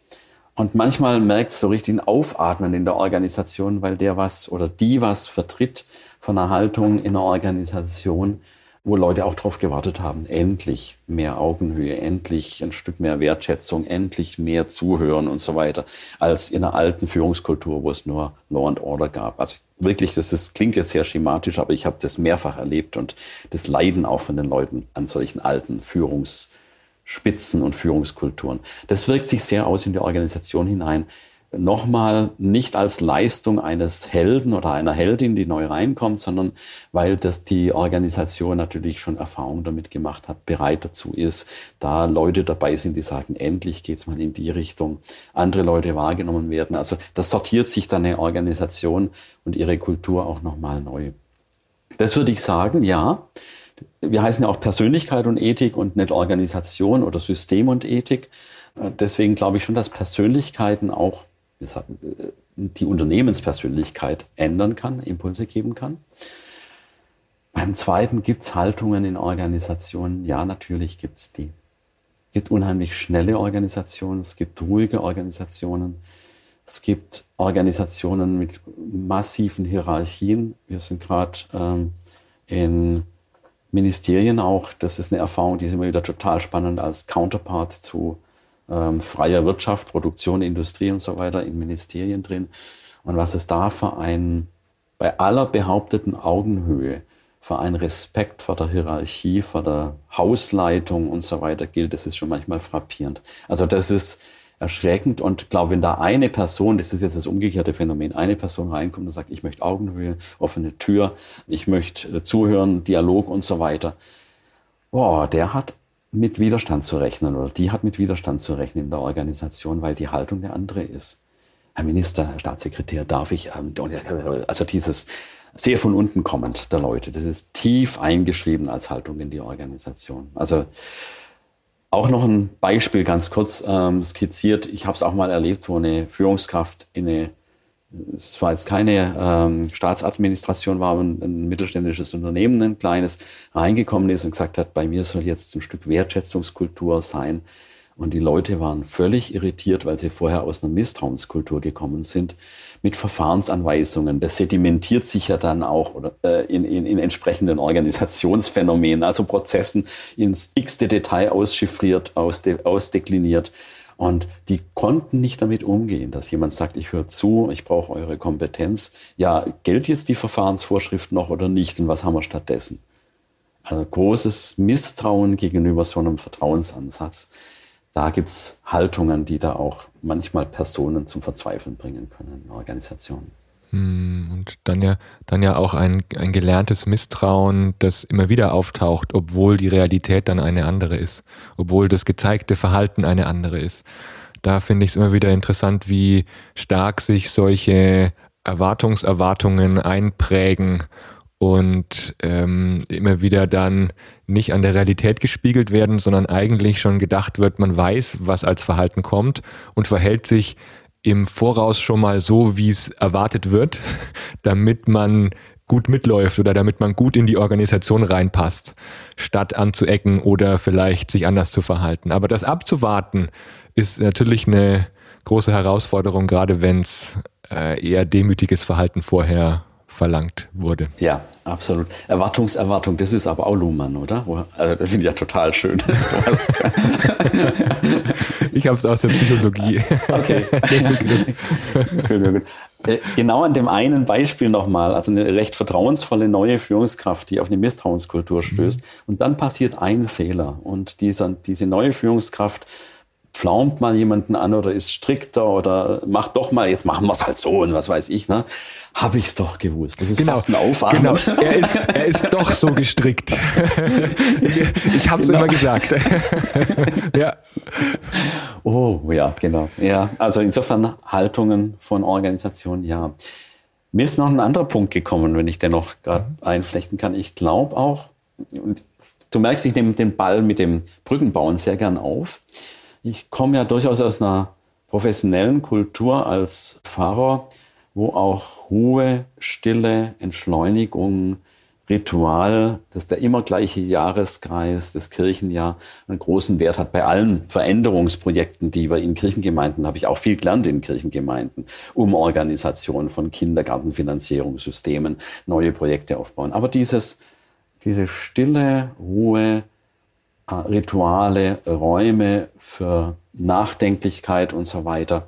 und manchmal merkt es so richtig ein Aufatmen in der Organisation, weil der was oder die was vertritt von einer Haltung in der Organisation, wo Leute auch darauf gewartet haben, endlich mehr Augenhöhe, endlich ein Stück mehr Wertschätzung, endlich mehr Zuhören und so weiter, als in einer alten Führungskultur, wo es nur Law and Order gab. Also wirklich, das, das klingt jetzt sehr schematisch, aber ich habe das mehrfach erlebt und das Leiden auch von den Leuten an solchen alten Führungsspitzen und Führungskulturen. Das wirkt sich sehr aus in die Organisation hinein nochmal nicht als Leistung eines Helden oder einer Heldin, die neu reinkommt, sondern weil das die Organisation natürlich schon Erfahrung damit gemacht hat, bereit dazu ist, da Leute dabei sind, die sagen, endlich geht's mal in die Richtung, andere Leute wahrgenommen werden. Also das sortiert sich dann eine Organisation und ihre Kultur auch nochmal neu. Das würde ich sagen, ja. Wir heißen ja auch Persönlichkeit und Ethik und nicht Organisation oder System und Ethik. Deswegen glaube ich schon, dass Persönlichkeiten auch die Unternehmenspersönlichkeit ändern kann, Impulse geben kann. Beim zweiten gibt es Haltungen in Organisationen. Ja, natürlich gibt es die. Es gibt unheimlich schnelle Organisationen, es gibt ruhige Organisationen, es gibt Organisationen mit massiven Hierarchien. Wir sind gerade ähm, in Ministerien auch, das ist eine Erfahrung, die ist immer wieder total spannend als Counterpart zu ähm, freier Wirtschaft, Produktion, Industrie und so weiter in Ministerien drin. Und was es da für ein, bei aller behaupteten Augenhöhe, für einen Respekt vor der Hierarchie, vor der Hausleitung und so weiter gilt, das ist schon manchmal frappierend. Also das ist erschreckend und glaube, wenn da eine Person, das ist jetzt das umgekehrte Phänomen, eine Person reinkommt und sagt, ich möchte Augenhöhe, offene Tür, ich möchte äh, zuhören, Dialog und so weiter, boah, der hat mit Widerstand zu rechnen oder die hat mit Widerstand zu rechnen in der Organisation, weil die Haltung der andere ist. Herr Minister, Herr Staatssekretär, darf ich, ähm, also dieses sehr von unten kommend der Leute, das ist tief eingeschrieben als Haltung in die Organisation. Also auch noch ein Beispiel ganz kurz ähm, skizziert. Ich habe es auch mal erlebt, wo eine Führungskraft in eine es war jetzt keine ähm, Staatsadministration, war ein, ein, mittelständisches Unternehmen, ein kleines, reingekommen ist und gesagt hat, bei mir soll jetzt ein Stück Wertschätzungskultur sein. Und die Leute waren völlig irritiert, weil sie vorher aus einer Misstrauenskultur gekommen sind, mit Verfahrensanweisungen. Das sedimentiert sich ja dann auch oder, äh, in, in, in entsprechenden Organisationsphänomenen, also Prozessen ins x-te Detail auschiffriert, ausde, ausdekliniert. Und die konnten nicht damit umgehen, dass jemand sagt, ich höre zu, ich brauche eure Kompetenz. Ja, gilt jetzt die Verfahrensvorschrift noch oder nicht? Und was haben wir stattdessen? Also großes Misstrauen gegenüber so einem Vertrauensansatz. Da gibt es Haltungen, die da auch manchmal Personen zum Verzweifeln bringen können Organisationen. Hm, und dann ja, dann ja auch ein, ein gelerntes Misstrauen, das immer wieder auftaucht, obwohl die Realität dann eine andere ist, obwohl das gezeigte Verhalten eine andere ist. Da finde ich es immer wieder interessant, wie stark sich solche Erwartungserwartungen einprägen und ähm, immer wieder dann nicht an der Realität gespiegelt werden, sondern eigentlich schon gedacht wird, man weiß, was als Verhalten kommt und verhält sich im Voraus schon mal so, wie es erwartet wird, damit man gut mitläuft oder damit man gut in die Organisation reinpasst, statt anzuecken oder vielleicht sich anders zu verhalten. Aber das abzuwarten ist natürlich eine große Herausforderung, gerade wenn es äh, eher demütiges Verhalten vorher verlangt wurde. Ja, absolut. Erwartungserwartung, das ist aber auch Luhmann, oder? Also das finde ich ja total schön. ich habe es aus der Psychologie. okay. Äh, genau an dem einen Beispiel nochmal, also eine recht vertrauensvolle neue Führungskraft, die auf eine Misstrauenskultur stößt. Mhm. Und dann passiert ein Fehler. Und dieser, diese neue Führungskraft pflaumt mal jemanden an oder ist strikter oder macht doch mal, jetzt machen wir es halt so und was weiß ich, ne? Habe ich es doch gewusst. Das ist genau, fast ein Aufwand. Genau. Er ist, er ist doch so gestrickt. ich habe es genau. immer gesagt. ja. Oh, ja, genau. Ja, also insofern Haltungen von Organisationen, ja. Mir ist noch ein anderer Punkt gekommen, wenn ich den noch gerade mhm. einflechten kann. Ich glaube auch, du merkst, ich nehme den Ball mit dem Brückenbauen sehr gern auf. Ich komme ja durchaus aus einer professionellen Kultur als Pfarrer, wo auch Ruhe, Stille, Entschleunigung, Ritual, dass der immer gleiche Jahreskreis, das Kirchenjahr, einen großen Wert hat bei allen Veränderungsprojekten, die wir in Kirchengemeinden, habe ich auch viel gelernt in Kirchengemeinden, Umorganisation von Kindergartenfinanzierungssystemen, neue Projekte aufbauen. Aber dieses diese stille Ruhe, Rituale, Räume für Nachdenklichkeit und so weiter.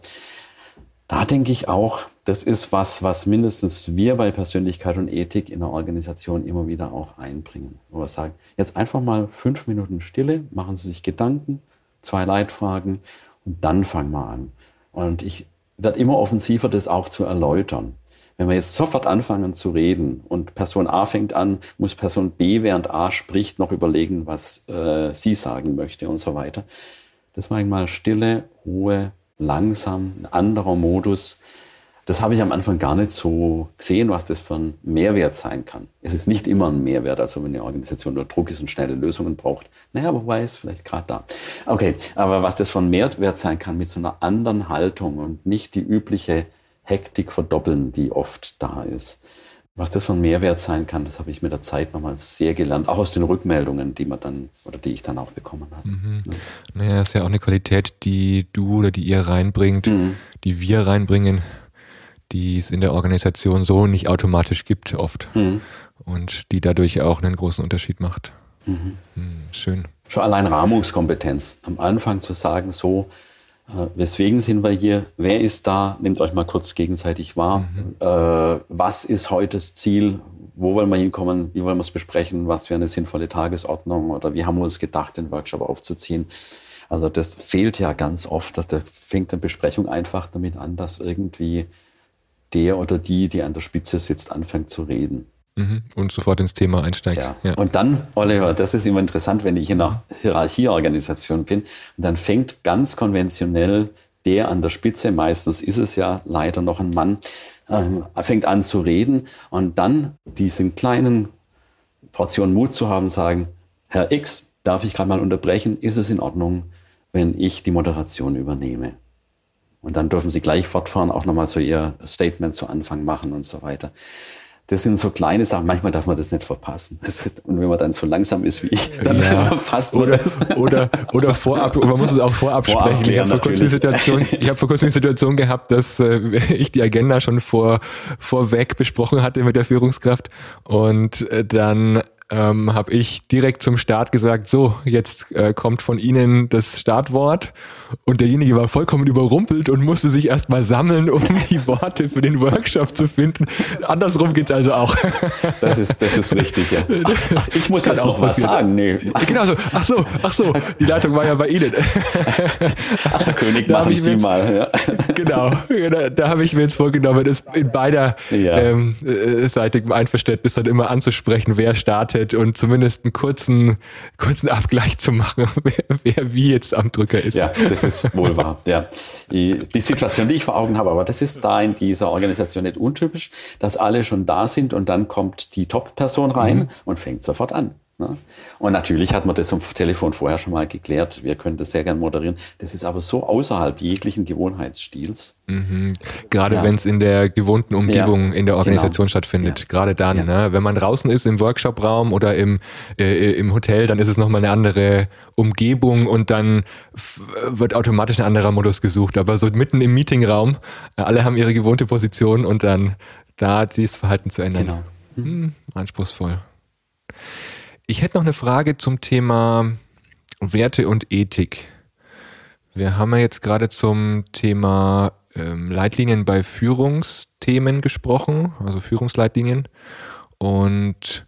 Da denke ich auch, das ist was, was mindestens wir bei Persönlichkeit und Ethik in der Organisation immer wieder auch einbringen. Wo wir sagen, jetzt einfach mal fünf Minuten Stille, machen Sie sich Gedanken, zwei Leitfragen und dann fangen wir an. Und ich werde immer offensiver, das auch zu erläutern. Wenn wir jetzt sofort anfangen zu reden und Person A fängt an, muss Person B, während A spricht, noch überlegen, was äh, sie sagen möchte und so weiter. Das war einmal Stille, Ruhe, langsam, ein anderer Modus. Das habe ich am Anfang gar nicht so gesehen, was das für ein Mehrwert sein kann. Es ist nicht immer ein Mehrwert, also wenn eine Organisation nur Druck ist und schnelle Lösungen braucht. Naja, wobei ist vielleicht gerade da. Okay, aber was das für ein Mehrwert sein kann mit so einer anderen Haltung und nicht die übliche Hektik verdoppeln, die oft da ist. Was das von Mehrwert sein kann, das habe ich mit der Zeit nochmal sehr gelernt, auch aus den Rückmeldungen, die man dann oder die ich dann auch bekommen habe. Mhm. Ja. Naja, ist ja auch eine Qualität, die du oder die ihr reinbringt, mhm. die wir reinbringen, die es in der Organisation so nicht automatisch gibt, oft. Mhm. Und die dadurch auch einen großen Unterschied macht. Mhm. mhm schön. Schon allein Rahmungskompetenz. Am Anfang zu sagen, so, weswegen sind wir hier? Wer ist da? Nehmt euch mal kurz gegenseitig wahr. Mhm. Äh, was ist heute das Ziel? Wo wollen wir hinkommen? Wie wollen wir es besprechen? Was wäre eine sinnvolle Tagesordnung? Oder wie haben wir uns gedacht, den Workshop aufzuziehen? Also das fehlt ja ganz oft. Dass da fängt eine Besprechung einfach damit an, dass irgendwie der oder die, die an der Spitze sitzt, anfängt zu reden. Mhm. Und sofort ins Thema einsteigt. Ja. ja. Und dann, Oliver, das ist immer interessant, wenn ich in einer Hierarchieorganisation bin, und dann fängt ganz konventionell der an der Spitze, meistens ist es ja leider noch ein Mann, ähm, fängt an zu reden und dann diesen kleinen Portion Mut zu haben, sagen, Herr X, darf ich gerade mal unterbrechen? Ist es in Ordnung, wenn ich die Moderation übernehme? Und dann dürfen Sie gleich fortfahren, auch nochmal so Ihr Statement zu Anfang machen und so weiter das sind so kleine Sachen. Manchmal darf man das nicht verpassen. Ist, und wenn man dann so langsam ist wie ich, dann ja. verpasst man oder, das. Oder, oder vorab, man muss es auch vorab, vorab sprechen. Ich habe vor kurzem die Situation, ich habe vor kurzem die Situation gehabt, dass äh, ich die Agenda schon vor, vorweg besprochen hatte mit der Führungskraft und äh, dann ähm, habe ich direkt zum Start gesagt, so, jetzt äh, kommt von Ihnen das Startwort. Und derjenige war vollkommen überrumpelt und musste sich erstmal sammeln, um die Worte für den Workshop zu finden. Andersrum geht es also auch. Das ist, das ist richtig, ja. Ach, ich muss jetzt noch was sagen. Nee. Genau so. Ach so, ach so, die Leitung war ja bei Ihnen. Ach, Herr König, machen Sie jetzt, mal. Ja. Genau, da, da habe ich mir jetzt vorgenommen, das in beider ja. ähm, äh, seitigem Einverständnis dann immer anzusprechen, wer startet Chat und zumindest einen kurzen, kurzen Abgleich zu machen, wer, wer wie jetzt am Drücker ist. Ja, das ist wohl wahr. Ja. Die, die Situation, die ich vor Augen habe, aber das ist da in dieser Organisation nicht untypisch, dass alle schon da sind und dann kommt die Top-Person rein mhm. und fängt sofort an. Ne? Und natürlich hat man das am Telefon vorher schon mal geklärt. Wir können das sehr gern moderieren. Das ist aber so außerhalb jeglichen Gewohnheitsstils. Mhm. Gerade ja. wenn es in der gewohnten Umgebung ja, in der Organisation genau. stattfindet. Ja. Gerade dann, ne? wenn man draußen ist im Workshop-Raum oder im, äh, im Hotel, dann ist es nochmal eine andere Umgebung und dann wird automatisch ein anderer Modus gesucht. Aber so mitten im Meetingraum, äh, alle haben ihre gewohnte Position und dann da dieses Verhalten zu ändern. Genau. Mhm. anspruchsvoll. Ich hätte noch eine Frage zum Thema Werte und Ethik. Wir haben ja jetzt gerade zum Thema ähm, Leitlinien bei Führungsthemen gesprochen, also Führungsleitlinien. Und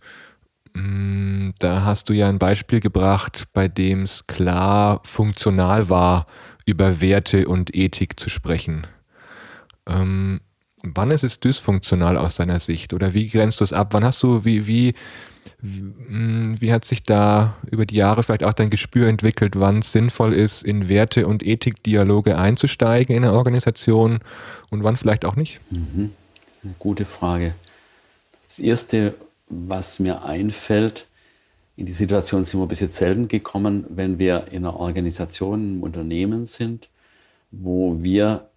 mh, mm, da hast du ja ein Beispiel gebracht, bei dem es klar funktional war, über Werte und Ethik zu sprechen. Ähm, wann ist es dysfunktional aus deiner Sicht? Oder wie grenzt du es ab? Wann hast du, wie, wie, wie hat sich da über die Jahre vielleicht auch dein Gespür entwickelt, wann es sinnvoll ist, in Werte- und Ethikdialoge einzusteigen in der Organisation und wann vielleicht auch nicht? Mhm. Gute Frage. Das Erste, was mir einfällt, in die Situation sind wir bis jetzt selten gekommen, wenn wir in einer Organisation, einem Unternehmen sind, wo wir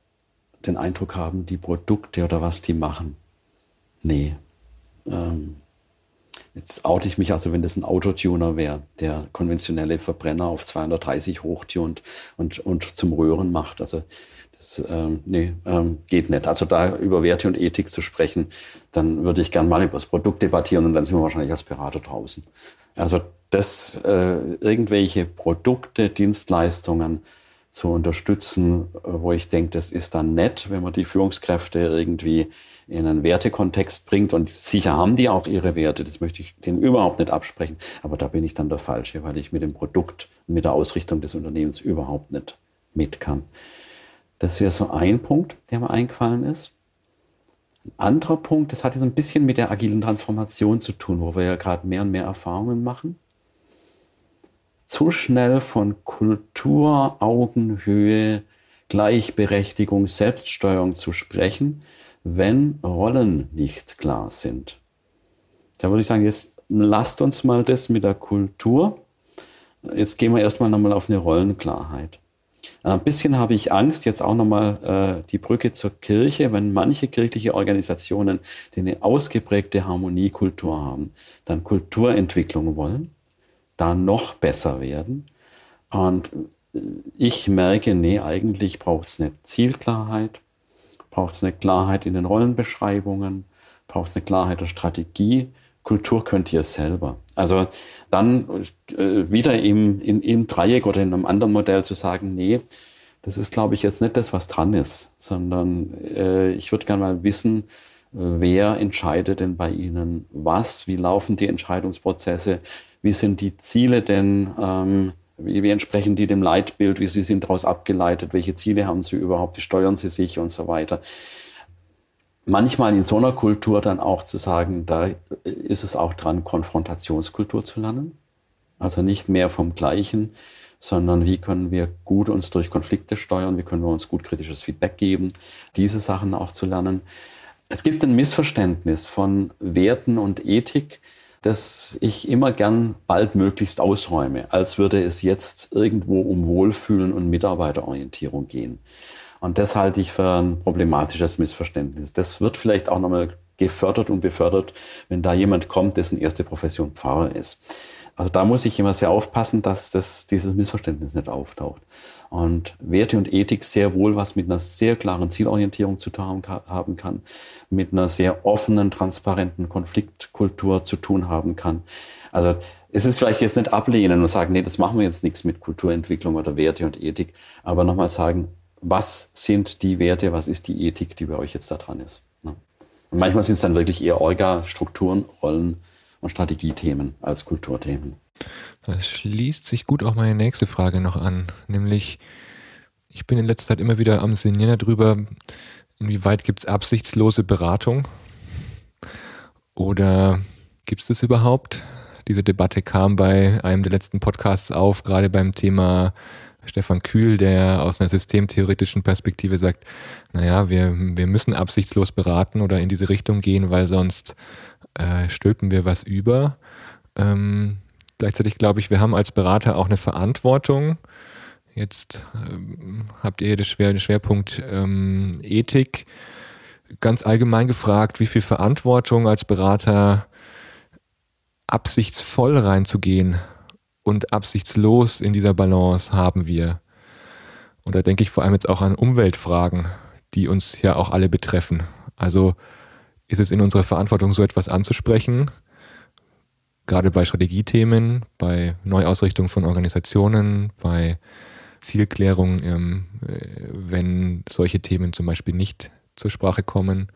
den Eindruck haben, die Produkte oder was die machen. Nee. Ähm, Jetzt oute ich mich also, wenn das ein Autotuner wäre, der konventionelle Verbrenner auf 230 hochtunt und, und zum Röhren macht. Also das ähm, nee, ähm, geht nicht. Also da über Werte und Ethik zu sprechen, dann würde ich gern mal über das Produkt debattieren und dann sind wir wahrscheinlich als Berater draußen. Also das, äh, irgendwelche Produkte, Dienstleistungen zu unterstützen, wo ich denke, das ist dann nett, wenn man die Führungskräfte irgendwie in einen Wertekontext bringt. Und sicher haben die auch ihre Werte, das möchte ich denen überhaupt nicht absprechen. Aber da bin ich dann der Falsche, weil ich mit dem Produkt und mit der Ausrichtung des Unternehmens überhaupt nicht mit kann. Das wäre so ein Punkt, der mir eingefallen ist. Ein anderer Punkt, das hat jetzt ein bisschen mit der agilen Transformation zu tun, wo wir ja gerade mehr und mehr Erfahrungen machen. Zu schnell von Kultur, Augenhöhe, Gleichberechtigung, Selbststeuerung zu sprechen, wenn Rollen nicht klar sind. Da würde ich sagen, jetzt lasst uns mal das mit der Kultur. Jetzt gehen wir erstmal nochmal auf eine Rollenklarheit. Ein bisschen habe ich Angst, jetzt auch nochmal äh, die Brücke zur Kirche, wenn manche kirchliche Organisationen, die eine ausgeprägte Harmoniekultur haben, dann Kulturentwicklung wollen, da noch besser werden. Und ich merke, nee, eigentlich braucht es eine Zielklarheit, braucht es eine Klarheit in den Rollenbeschreibungen, braucht es eine Klarheit der Strategie. Kultur könnt ihr selber. Also dann äh, wieder im, in, im Dreieck oder in einem anderen Modell zu sagen, nee, das ist, glaube ich, jetzt nicht das, was dran ist, sondern äh, ich würde gerne mal wissen, äh, wer entscheidet denn bei Ihnen was, wie laufen die Entscheidungsprozesse, wie sind die Ziele denn, ähm, wie, wie entsprechen die dem Leitbild, wie sie sind daraus abgeleitet, welche Ziele haben sie überhaupt, wie steuern sie sich und so weiter. Manchmal in so einer Kultur dann auch zu sagen, da ist es auch dran, Konfrontationskultur zu lernen. Also nicht mehr vom Gleichen, sondern wie können wir gut uns durch Konflikte steuern, wie können wir uns gut kritisches Feedback geben, diese Sachen auch zu lernen. Es gibt ein Missverständnis von Werten und Ethik, das ich immer gern baldmöglichst ausräume, als würde es jetzt irgendwo um Wohlfühlen und Mitarbeiterorientierung gehen. Und das halte ich für ein problematisches Missverständnis. Das wird vielleicht auch nochmal gefördert und befördert, wenn da jemand kommt, dessen erste Profession Pfarrer ist. Also da muss ich immer sehr aufpassen, dass das, dieses Missverständnis nicht auftaucht. Und Werte und Ethik sehr wohl was mit einer sehr klaren Zielorientierung zu tun haben kann, mit einer sehr offenen, transparenten Konfliktkultur zu tun haben kann. Also es ist vielleicht jetzt nicht ablehnen und sagen, nee, das machen wir jetzt nichts mit Kulturentwicklung oder Werte und Ethik, aber nochmal sagen, was sind die Werte, was ist die Ethik, die bei euch jetzt da dran ist. Ne? Und manchmal sind es dann wirklich eher Orga, Strukturen, Rollen und Strategiethemen als Kulturthemen. Das schließt sich gut auch meine nächste Frage noch an, nämlich ich bin in letzter Zeit immer wieder am Sinnieren darüber, inwieweit gibt es absichtslose Beratung oder gibt es das überhaupt? Diese Debatte kam bei einem der letzten Podcasts auf, gerade beim Thema Stefan Kühl, der aus einer systemtheoretischen Perspektive sagt, naja, wir, wir müssen absichtslos beraten oder in diese Richtung gehen, weil sonst äh, stülpen wir was über. Ähm, Gleichzeitig glaube ich, wir haben als Berater auch eine Verantwortung. Jetzt ähm, habt ihr den, Schwer, Schwerpunkt ähm, Ethik. Ganz allgemein gefragt, wie viel Verantwortung als Berater absichtsvoll reinzugehen und absichtslos in dieser Balance haben wir. Und da denke ich vor allem jetzt auch an Umweltfragen, die uns ja auch alle betreffen. Also ist es in unserer Verantwortung, so etwas anzusprechen? Gerade bei Strategiethemen, bei Neuausrichtung von Organisationen, bei Zielklärung, ähm, äh, wenn solche Themen zum Beispiel nicht zur Sprache kommen,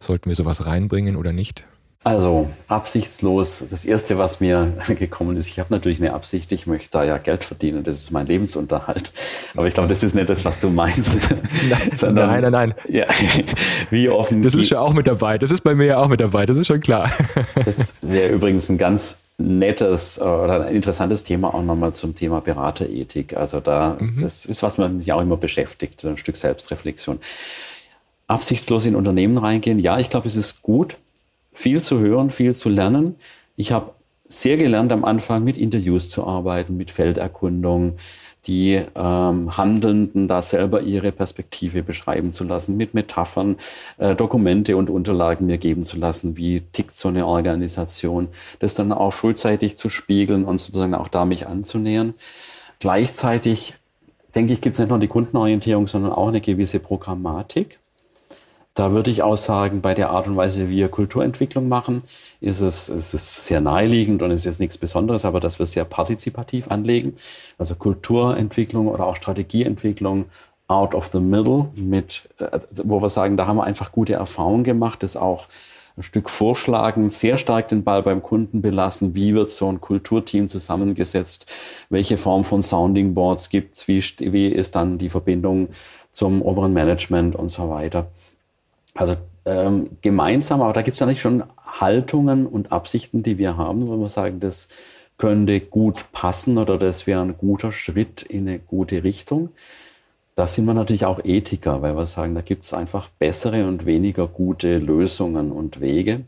sollten wir sowas reinbringen oder nicht? Also absichtslos, das Erste, was mir gekommen ist, ich habe natürlich eine Absicht, ich möchte da ja Geld verdienen, das ist mein Lebensunterhalt. Aber ich glaube, das ist nicht das, was du meinst. Nein, Sondern, nein, nein, nein. Ja, wie offen. Das ist ja auch mit dabei, das ist bei mir ja auch mit dabei, das ist schon klar. Das wäre übrigens ein ganz nettes oder ein interessantes Thema auch nochmal zum Thema Beraterethik. Also da, mhm. das ist, was man sich auch immer beschäftigt, so ein Stück Selbstreflexion. Absichtslos in Unternehmen reingehen, ja, ich glaube, es ist gut viel zu hören, viel zu lernen. Ich habe sehr gelernt am Anfang mit Interviews zu arbeiten, mit Felderkundung, die ähm, Handelnden da selber ihre Perspektive beschreiben zu lassen, mit Metaphern, äh, Dokumente und Unterlagen mir geben zu lassen, wie tickt so eine Organisation, das dann auch frühzeitig zu spiegeln und sozusagen auch da mich anzunähern. Gleichzeitig denke ich, gibt es nicht nur die Kundenorientierung, sondern auch eine gewisse Programmatik. Da würde ich auch sagen, bei der Art und Weise, wie wir Kulturentwicklung machen, ist es, es ist sehr naheliegend und ist jetzt nichts Besonderes, aber dass wir sehr partizipativ anlegen. Also Kulturentwicklung oder auch Strategieentwicklung out of the middle, mit, äh, wo wir sagen, da haben wir einfach gute Erfahrungen gemacht, das auch ein Stück vorschlagen, sehr stark den Ball beim Kunden belassen. Wie wird so ein Kulturteam zusammengesetzt? Welche Form von Sounding Boards gibt es? Wie, wie ist dann die Verbindung zum oberen Management und so weiter? Also ähm, gemeinsam, aber da gibt es natürlich schon Haltungen und Absichten, die wir haben, wo wir sagen, das könnte gut passen oder das wäre ein guter Schritt in eine gute Richtung. Da sind wir natürlich auch Ethiker, weil wir sagen, da gibt es einfach bessere und weniger gute Lösungen und Wege.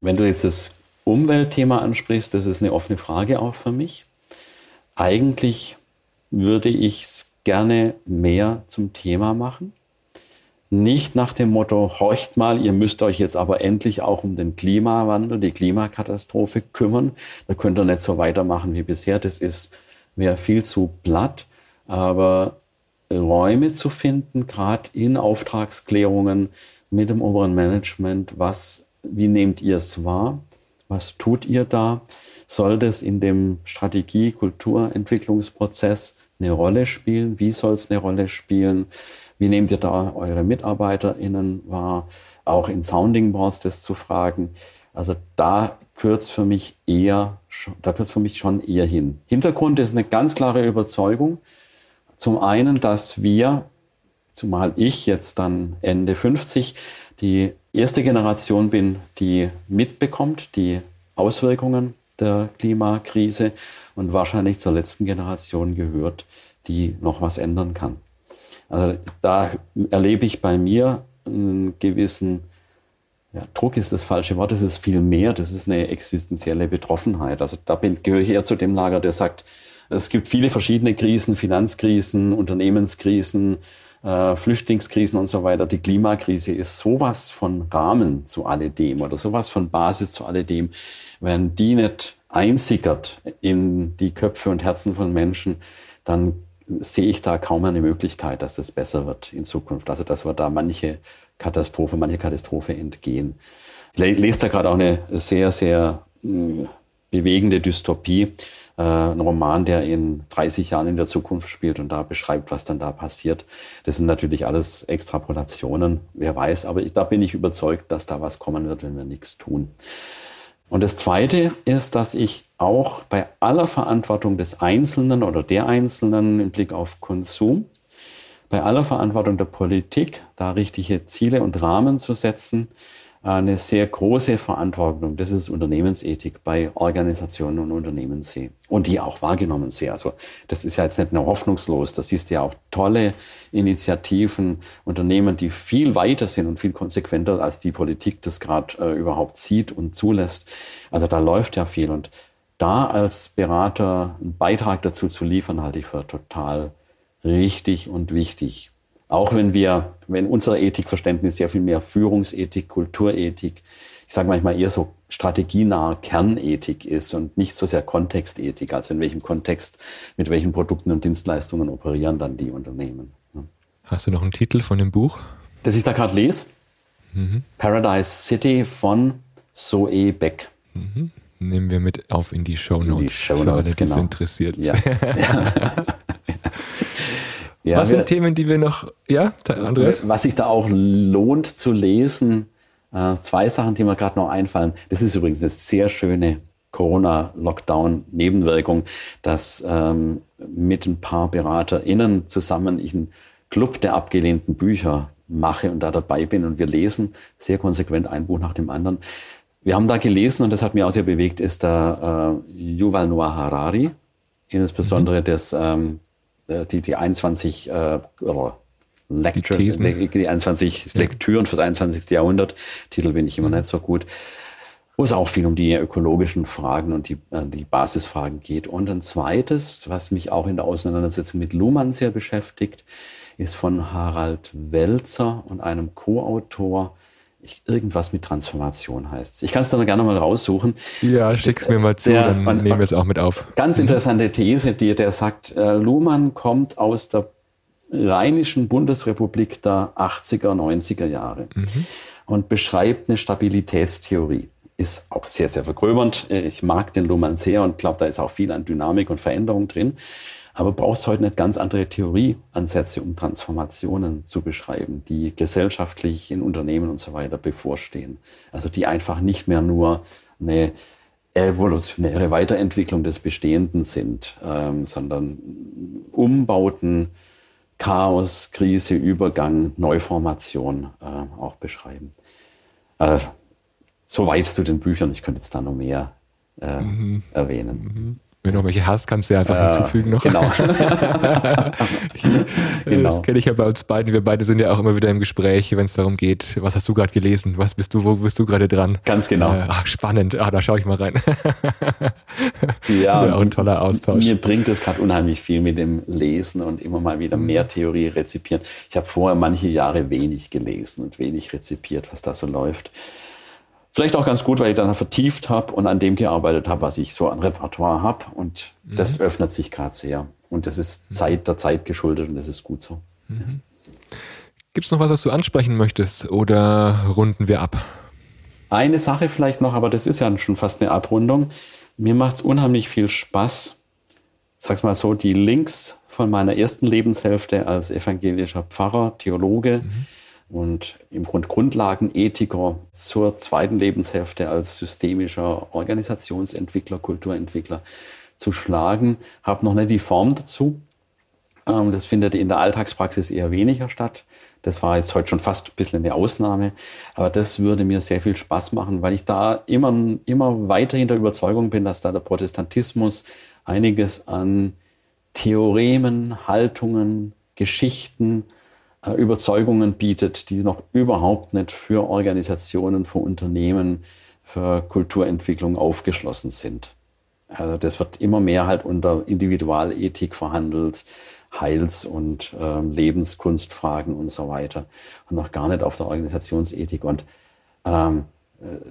Wenn du jetzt das Umweltthema ansprichst, das ist eine offene Frage auch für mich. Eigentlich würde ich es gerne mehr zum Thema machen. Nicht nach dem Motto, horcht mal, ihr müsst euch jetzt aber endlich auch um den Klimawandel, die Klimakatastrophe kümmern. Da könnt ihr nicht so weitermachen wie bisher. Das ist, wäre viel zu platt. Aber Räume zu finden, gerade in Auftragsklärungen mit dem oberen Management, was, wie nehmt ihr es wahr? Was tut ihr da? Soll das in dem Strategie-, Kulturentwicklungsprozess eine Rolle spielen? Wie soll es eine Rolle spielen? Wie nehmt ihr da eure MitarbeiterInnen wahr? Auch in Sounding Boards das zu fragen. Also da es für mich eher, da gehört für mich schon eher hin. Hintergrund ist eine ganz klare Überzeugung. Zum einen, dass wir, zumal ich jetzt dann Ende 50, die erste Generation bin, die mitbekommt, die Auswirkungen der Klimakrise und wahrscheinlich zur letzten Generation gehört, die noch was ändern kann. Also da erlebe ich bei mir einen gewissen ja, Druck ist das falsche Wort, es ist viel mehr, das ist eine existenzielle Betroffenheit. Also da bin, gehöre ich eher zu dem Lager, der sagt, es gibt viele verschiedene Krisen, Finanzkrisen, Unternehmenskrisen, äh, Flüchtlingskrisen und so weiter. Die Klimakrise ist sowas von Rahmen zu alledem oder sowas von Basis zu alledem. Wenn die nicht einsickert in die Köpfe und Herzen von Menschen, dann sehe ich da kaum eine Möglichkeit, dass es besser wird in Zukunft. Also dass wir da manche Katastrophe, manche Katastrophe entgehen. Ich lese da gerade auch eine sehr, sehr hm, bewegende Dystopie. Äh, ein Roman, der in 30 Jahren in der Zukunft spielt und da beschreibt, was dann da passiert. Das sind natürlich alles Extrapolationen, wer weiß, aber ich, da bin ich überzeugt, dass da was kommen wird, wenn wir nichts tun. Und das Zweite ist, dass ich auch bei aller Verantwortung des Einzelnen oder der Einzelnen im Blick auf Konsum, bei aller Verantwortung der Politik, da richtige Ziele und Rahmen zu setzen, eine sehr große Verantwortung, das ist Unternehmensethik bei Organisationen und Unternehmen sehe. Und die auch wahrgenommen sehe. Also das ist ja jetzt nicht nur hoffnungslos, das ist ja auch tolle Initiativen, Unternehmen, die viel weiter sind und viel konsequenter, als die Politik das gerade äh, überhaupt sieht und zulässt. Also da läuft ja viel. Und da als Berater einen Beitrag dazu zu liefern, halte ich für total richtig und wichtig. Auch wenn wir, wenn unser Ethikverständnis sehr viel mehr Führungsethik, Kulturethik, ich sage manchmal eher so strategienahe Kernethik ist und nicht so sehr Kontextethik, also in welchem Kontext, mit welchen Produkten und Dienstleistungen operieren dann die Unternehmen. Hast du noch einen Titel von dem Buch? Das ich da gerade lese. Mhm. Paradise City von Zoe Beck. Mhm. Nehmen wir mit auf in die Show Notes. In die Show Notes, genau. interessiert. Ja. ja. Ja, was sind Themen, die wir noch, ja, Andreas? Was sich da auch lohnt zu lesen, äh, zwei Sachen, die mir gerade noch einfallen. Das ist übrigens eine sehr schöne Corona-Lockdown-Nebenwirkung, dass ähm, mit ein paar BeraterInnen zusammen ich einen Club der abgelehnten Bücher mache und da dabei bin und wir lesen sehr konsequent ein Buch nach dem anderen. Wir haben da gelesen und das hat mich auch sehr bewegt, ist da äh, Yuval Noah Harari, insbesondere mhm. das ähm, äh, die, die 21 äh, Lecture, die, die 21 ja. Lektüren fürs 21. Jahrhundert. Titel bin ich immer mhm. nicht so gut. wo es auch viel um die ökologischen Fragen und die, äh, die Basisfragen geht. Und ein zweites, was mich auch in der Auseinandersetzung mit Luhmann sehr beschäftigt, ist von Harald Welzer und einem Co-Autor. Irgendwas mit Transformation heißt. Ich kann es dann gerne mal raussuchen. Ja, schick's mir mal zu, der, dann nehmen wir es auch mit auf. Ganz mhm. interessante These, die der sagt, äh, Luhmann kommt aus der rheinischen Bundesrepublik der 80er, 90er Jahre mhm. und beschreibt eine Stabilitätstheorie ist auch sehr, sehr vergröbernd. Ich mag den Luhmann sehr und glaube, da ist auch viel an Dynamik und Veränderung drin. Aber braucht es heute nicht ganz andere Theorieansätze, um Transformationen zu beschreiben, die gesellschaftlich in Unternehmen und so weiter bevorstehen. Also die einfach nicht mehr nur eine evolutionäre Weiterentwicklung des Bestehenden sind, ähm, sondern Umbauten, Chaos, Krise, Übergang, Neuformation äh, auch beschreiben. Äh, Soweit zu den Büchern. Ich könnte jetzt da noch mehr äh, mhm. erwähnen. Mhm. Wenn du noch welche hast, kannst du ja einfach äh, hinzufügen noch. Genau. genau. Das kenne ich ja bei uns beiden. Wir beide sind ja auch immer wieder im Gespräch, wenn es darum geht, was hast du gerade gelesen? Was bist du, wo bist du gerade dran? Ganz genau. Äh, ach, spannend. Ah, da schaue ich mal rein. ja, ja, auch ein toller Austausch. Mir bringt es gerade unheimlich viel mit dem Lesen und immer mal wieder mhm. mehr Theorie rezipieren. Ich habe vorher manche Jahre wenig gelesen und wenig rezipiert, was da so läuft. Vielleicht auch ganz gut, weil ich dann vertieft habe und an dem gearbeitet habe, was ich so an Repertoire habe. Und mhm. das öffnet sich gerade sehr. Und das ist mhm. Zeit der Zeit geschuldet und das ist gut so. Mhm. Gibt es noch was, was du ansprechen möchtest oder runden wir ab? Eine Sache vielleicht noch, aber das ist ja schon fast eine Abrundung. Mir macht es unheimlich viel Spaß, sag's mal so, die Links von meiner ersten Lebenshälfte als evangelischer Pfarrer, Theologe, mhm und im Grund Grundlagenethiker zur zweiten Lebenshälfte als systemischer Organisationsentwickler, Kulturentwickler zu schlagen. Habe noch nicht die Form dazu. Ähm, das findet in der Alltagspraxis eher weniger statt. Das war jetzt heute schon fast ein bisschen eine Ausnahme. Aber das würde mir sehr viel Spaß machen, weil ich da immer, immer weiterhin der Überzeugung bin, dass da der Protestantismus einiges an Theoremen, Haltungen, Geschichten, Überzeugungen bietet, die noch überhaupt nicht für Organisationen, für Unternehmen, für Kulturentwicklung aufgeschlossen sind. Also das wird immer mehr halt unter Individualethik verhandelt, Heils- und äh, Lebenskunstfragen und so weiter und noch gar nicht auf der Organisationsethik. Und ähm, äh,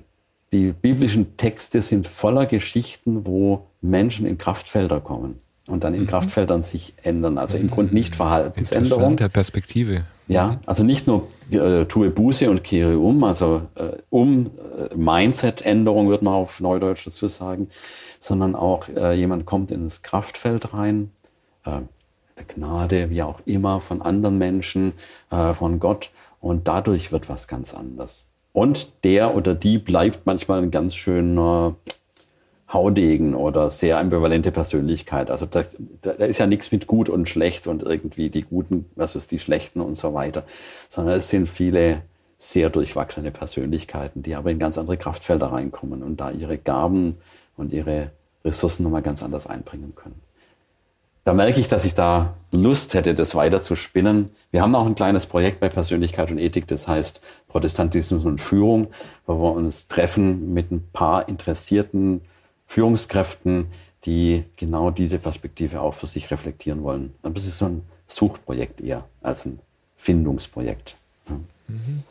die biblischen Texte sind voller Geschichten, wo Menschen in Kraftfelder kommen und dann in mhm. Kraftfeldern sich ändern. Also im Grund nicht Verhaltensänderung. der Perspektive. Ja, mhm. also nicht nur äh, tue Buße und kehre um, also äh, um äh, Mindset-Änderung würde man auf Neudeutsch dazu sagen, sondern auch äh, jemand kommt ins Kraftfeld rein, äh, der Gnade, wie auch immer, von anderen Menschen, äh, von Gott und dadurch wird was ganz anders. Und der oder die bleibt manchmal ein ganz schöner Haudegen oder sehr ambivalente Persönlichkeit. Also da, da ist ja nichts mit gut und schlecht und irgendwie die Guten versus die Schlechten und so weiter, sondern es sind viele sehr durchwachsene Persönlichkeiten, die aber in ganz andere Kraftfelder reinkommen und da ihre Gaben und ihre Ressourcen nochmal ganz anders einbringen können. Da merke ich, dass ich da Lust hätte, das weiter zu spinnen. Wir haben auch ein kleines Projekt bei Persönlichkeit und Ethik, das heißt Protestantismus und Führung, wo wir uns treffen mit ein paar interessierten Führungskräften, die genau diese Perspektive auch für sich reflektieren wollen. Aber es ist so ein Suchprojekt eher als ein Findungsprojekt. Ja. Mhm.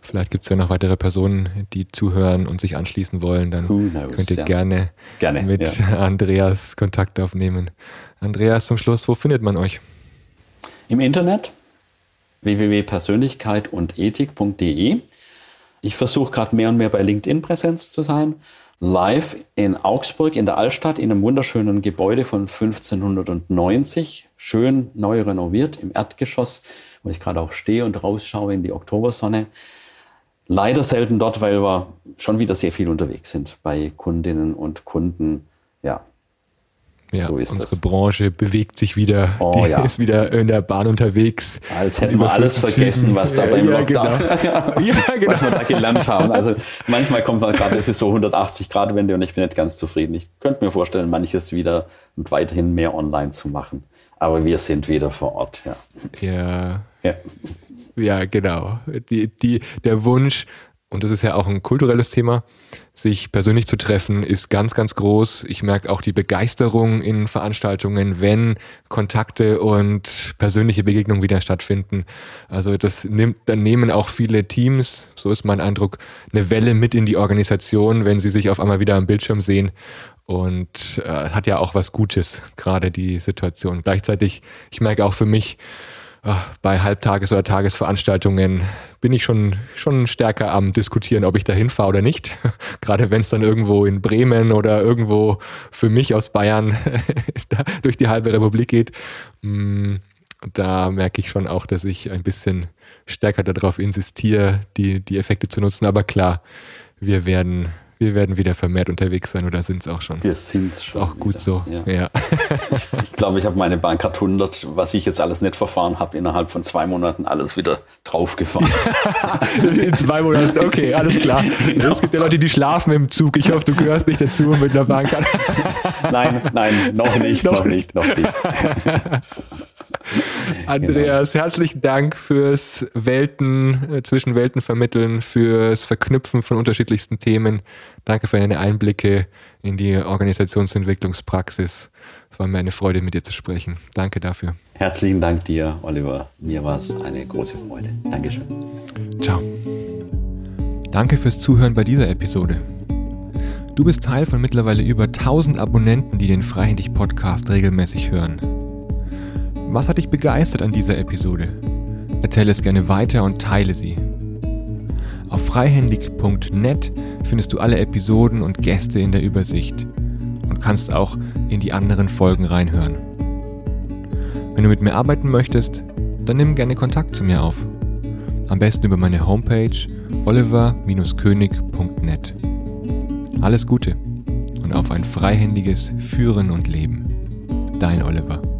Vielleicht gibt es ja noch weitere Personen, die zuhören und sich anschließen wollen. Dann knows, könnt ihr ja. gerne, gerne, mit ja. Andreas Kontakt aufnehmen. Andreas, zum Schluss, wo findet man euch? Im Internet www.persönlichkeit und ethik.de. Ich versuche gerade mehr und mehr bei LinkedIn Präsenz zu sein live in Augsburg in der Altstadt in einem wunderschönen Gebäude von 1590, schön neu renoviert im Erdgeschoss, wo ich gerade auch stehe und rausschaue in die Oktobersonne. Leider selten dort, weil wir schon wieder sehr viel unterwegs sind bei Kundinnen und Kunden. Ja, ja, so ist unsere das. Branche bewegt sich wieder, oh, die ja. ist wieder in der Bahn unterwegs. Als hätten wir alles vergessen, was da beim ja, Lockdown, genau. ja, genau. was wir da gelernt haben. Also manchmal kommt man gerade, es ist so 180 Grad Wende und ich bin nicht ganz zufrieden. Ich könnte mir vorstellen, manches wieder und weiterhin mehr online zu machen. Aber wir sind wieder vor Ort, ja. Ja, ja. ja genau. Die, die, der Wunsch, und das ist ja auch ein kulturelles Thema, sich persönlich zu treffen, ist ganz, ganz groß. Ich merke auch die Begeisterung in Veranstaltungen, wenn Kontakte und persönliche Begegnungen wieder stattfinden. Also das nimmt, dann nehmen auch viele Teams, so ist mein Eindruck, eine Welle mit in die Organisation, wenn sie sich auf einmal wieder am Bildschirm sehen. Und äh, hat ja auch was Gutes, gerade die Situation. Gleichzeitig, ich merke auch für mich, bei Halbtages- oder Tagesveranstaltungen bin ich schon, schon stärker am Diskutieren, ob ich da hinfahre oder nicht. Gerade wenn es dann irgendwo in Bremen oder irgendwo für mich aus Bayern durch die halbe Republik geht. Mm, da merke ich schon auch, dass ich ein bisschen stärker darauf insistiere, die, die Effekte zu nutzen. Aber klar, wir werden wir werden wieder vermehrt unterwegs sein oder sind es auch schon? Wir sind schon. Auch gut wieder. so. Ja. ja. ich, ich glaube, ich habe meine Bahncard 100, was ich jetzt alles nicht verfahren habe, innerhalb von zwei Monaten alles wieder draufgefahren. In zwei Monaten, okay, alles klar. Genau. Es gibt ja Leute, die schlafen im Zug. Ich hoffe, du gehörst nicht dazu mit einer Bahncard. nein, nein, noch nicht, noch, noch nicht, noch nicht. Andreas, genau. herzlichen Dank fürs Welten, äh, zwischen Welten vermitteln, fürs Verknüpfen von unterschiedlichsten Themen. Danke für deine Einblicke in die Organisationsentwicklungspraxis. Es war mir eine Freude, mit dir zu sprechen. Danke dafür. Herzlichen Dank dir, Oliver. Mir war es eine große Freude. Dankeschön. Ciao. Danke fürs Zuhören bei dieser Episode. Du bist Teil von mittlerweile über 1000 Abonnenten, die den Freihändig Podcast regelmäßig hören. Was hat dich begeistert an dieser Episode? Erzähle es gerne weiter und teile sie. Auf freihändig.net findest du alle Episoden und Gäste in der Übersicht und kannst auch in die anderen Folgen reinhören. Wenn du mit mir arbeiten möchtest, dann nimm gerne Kontakt zu mir auf. Am besten über meine Homepage oliver-könig.net. Alles Gute und auf ein freihändiges Führen und Leben. Dein Oliver.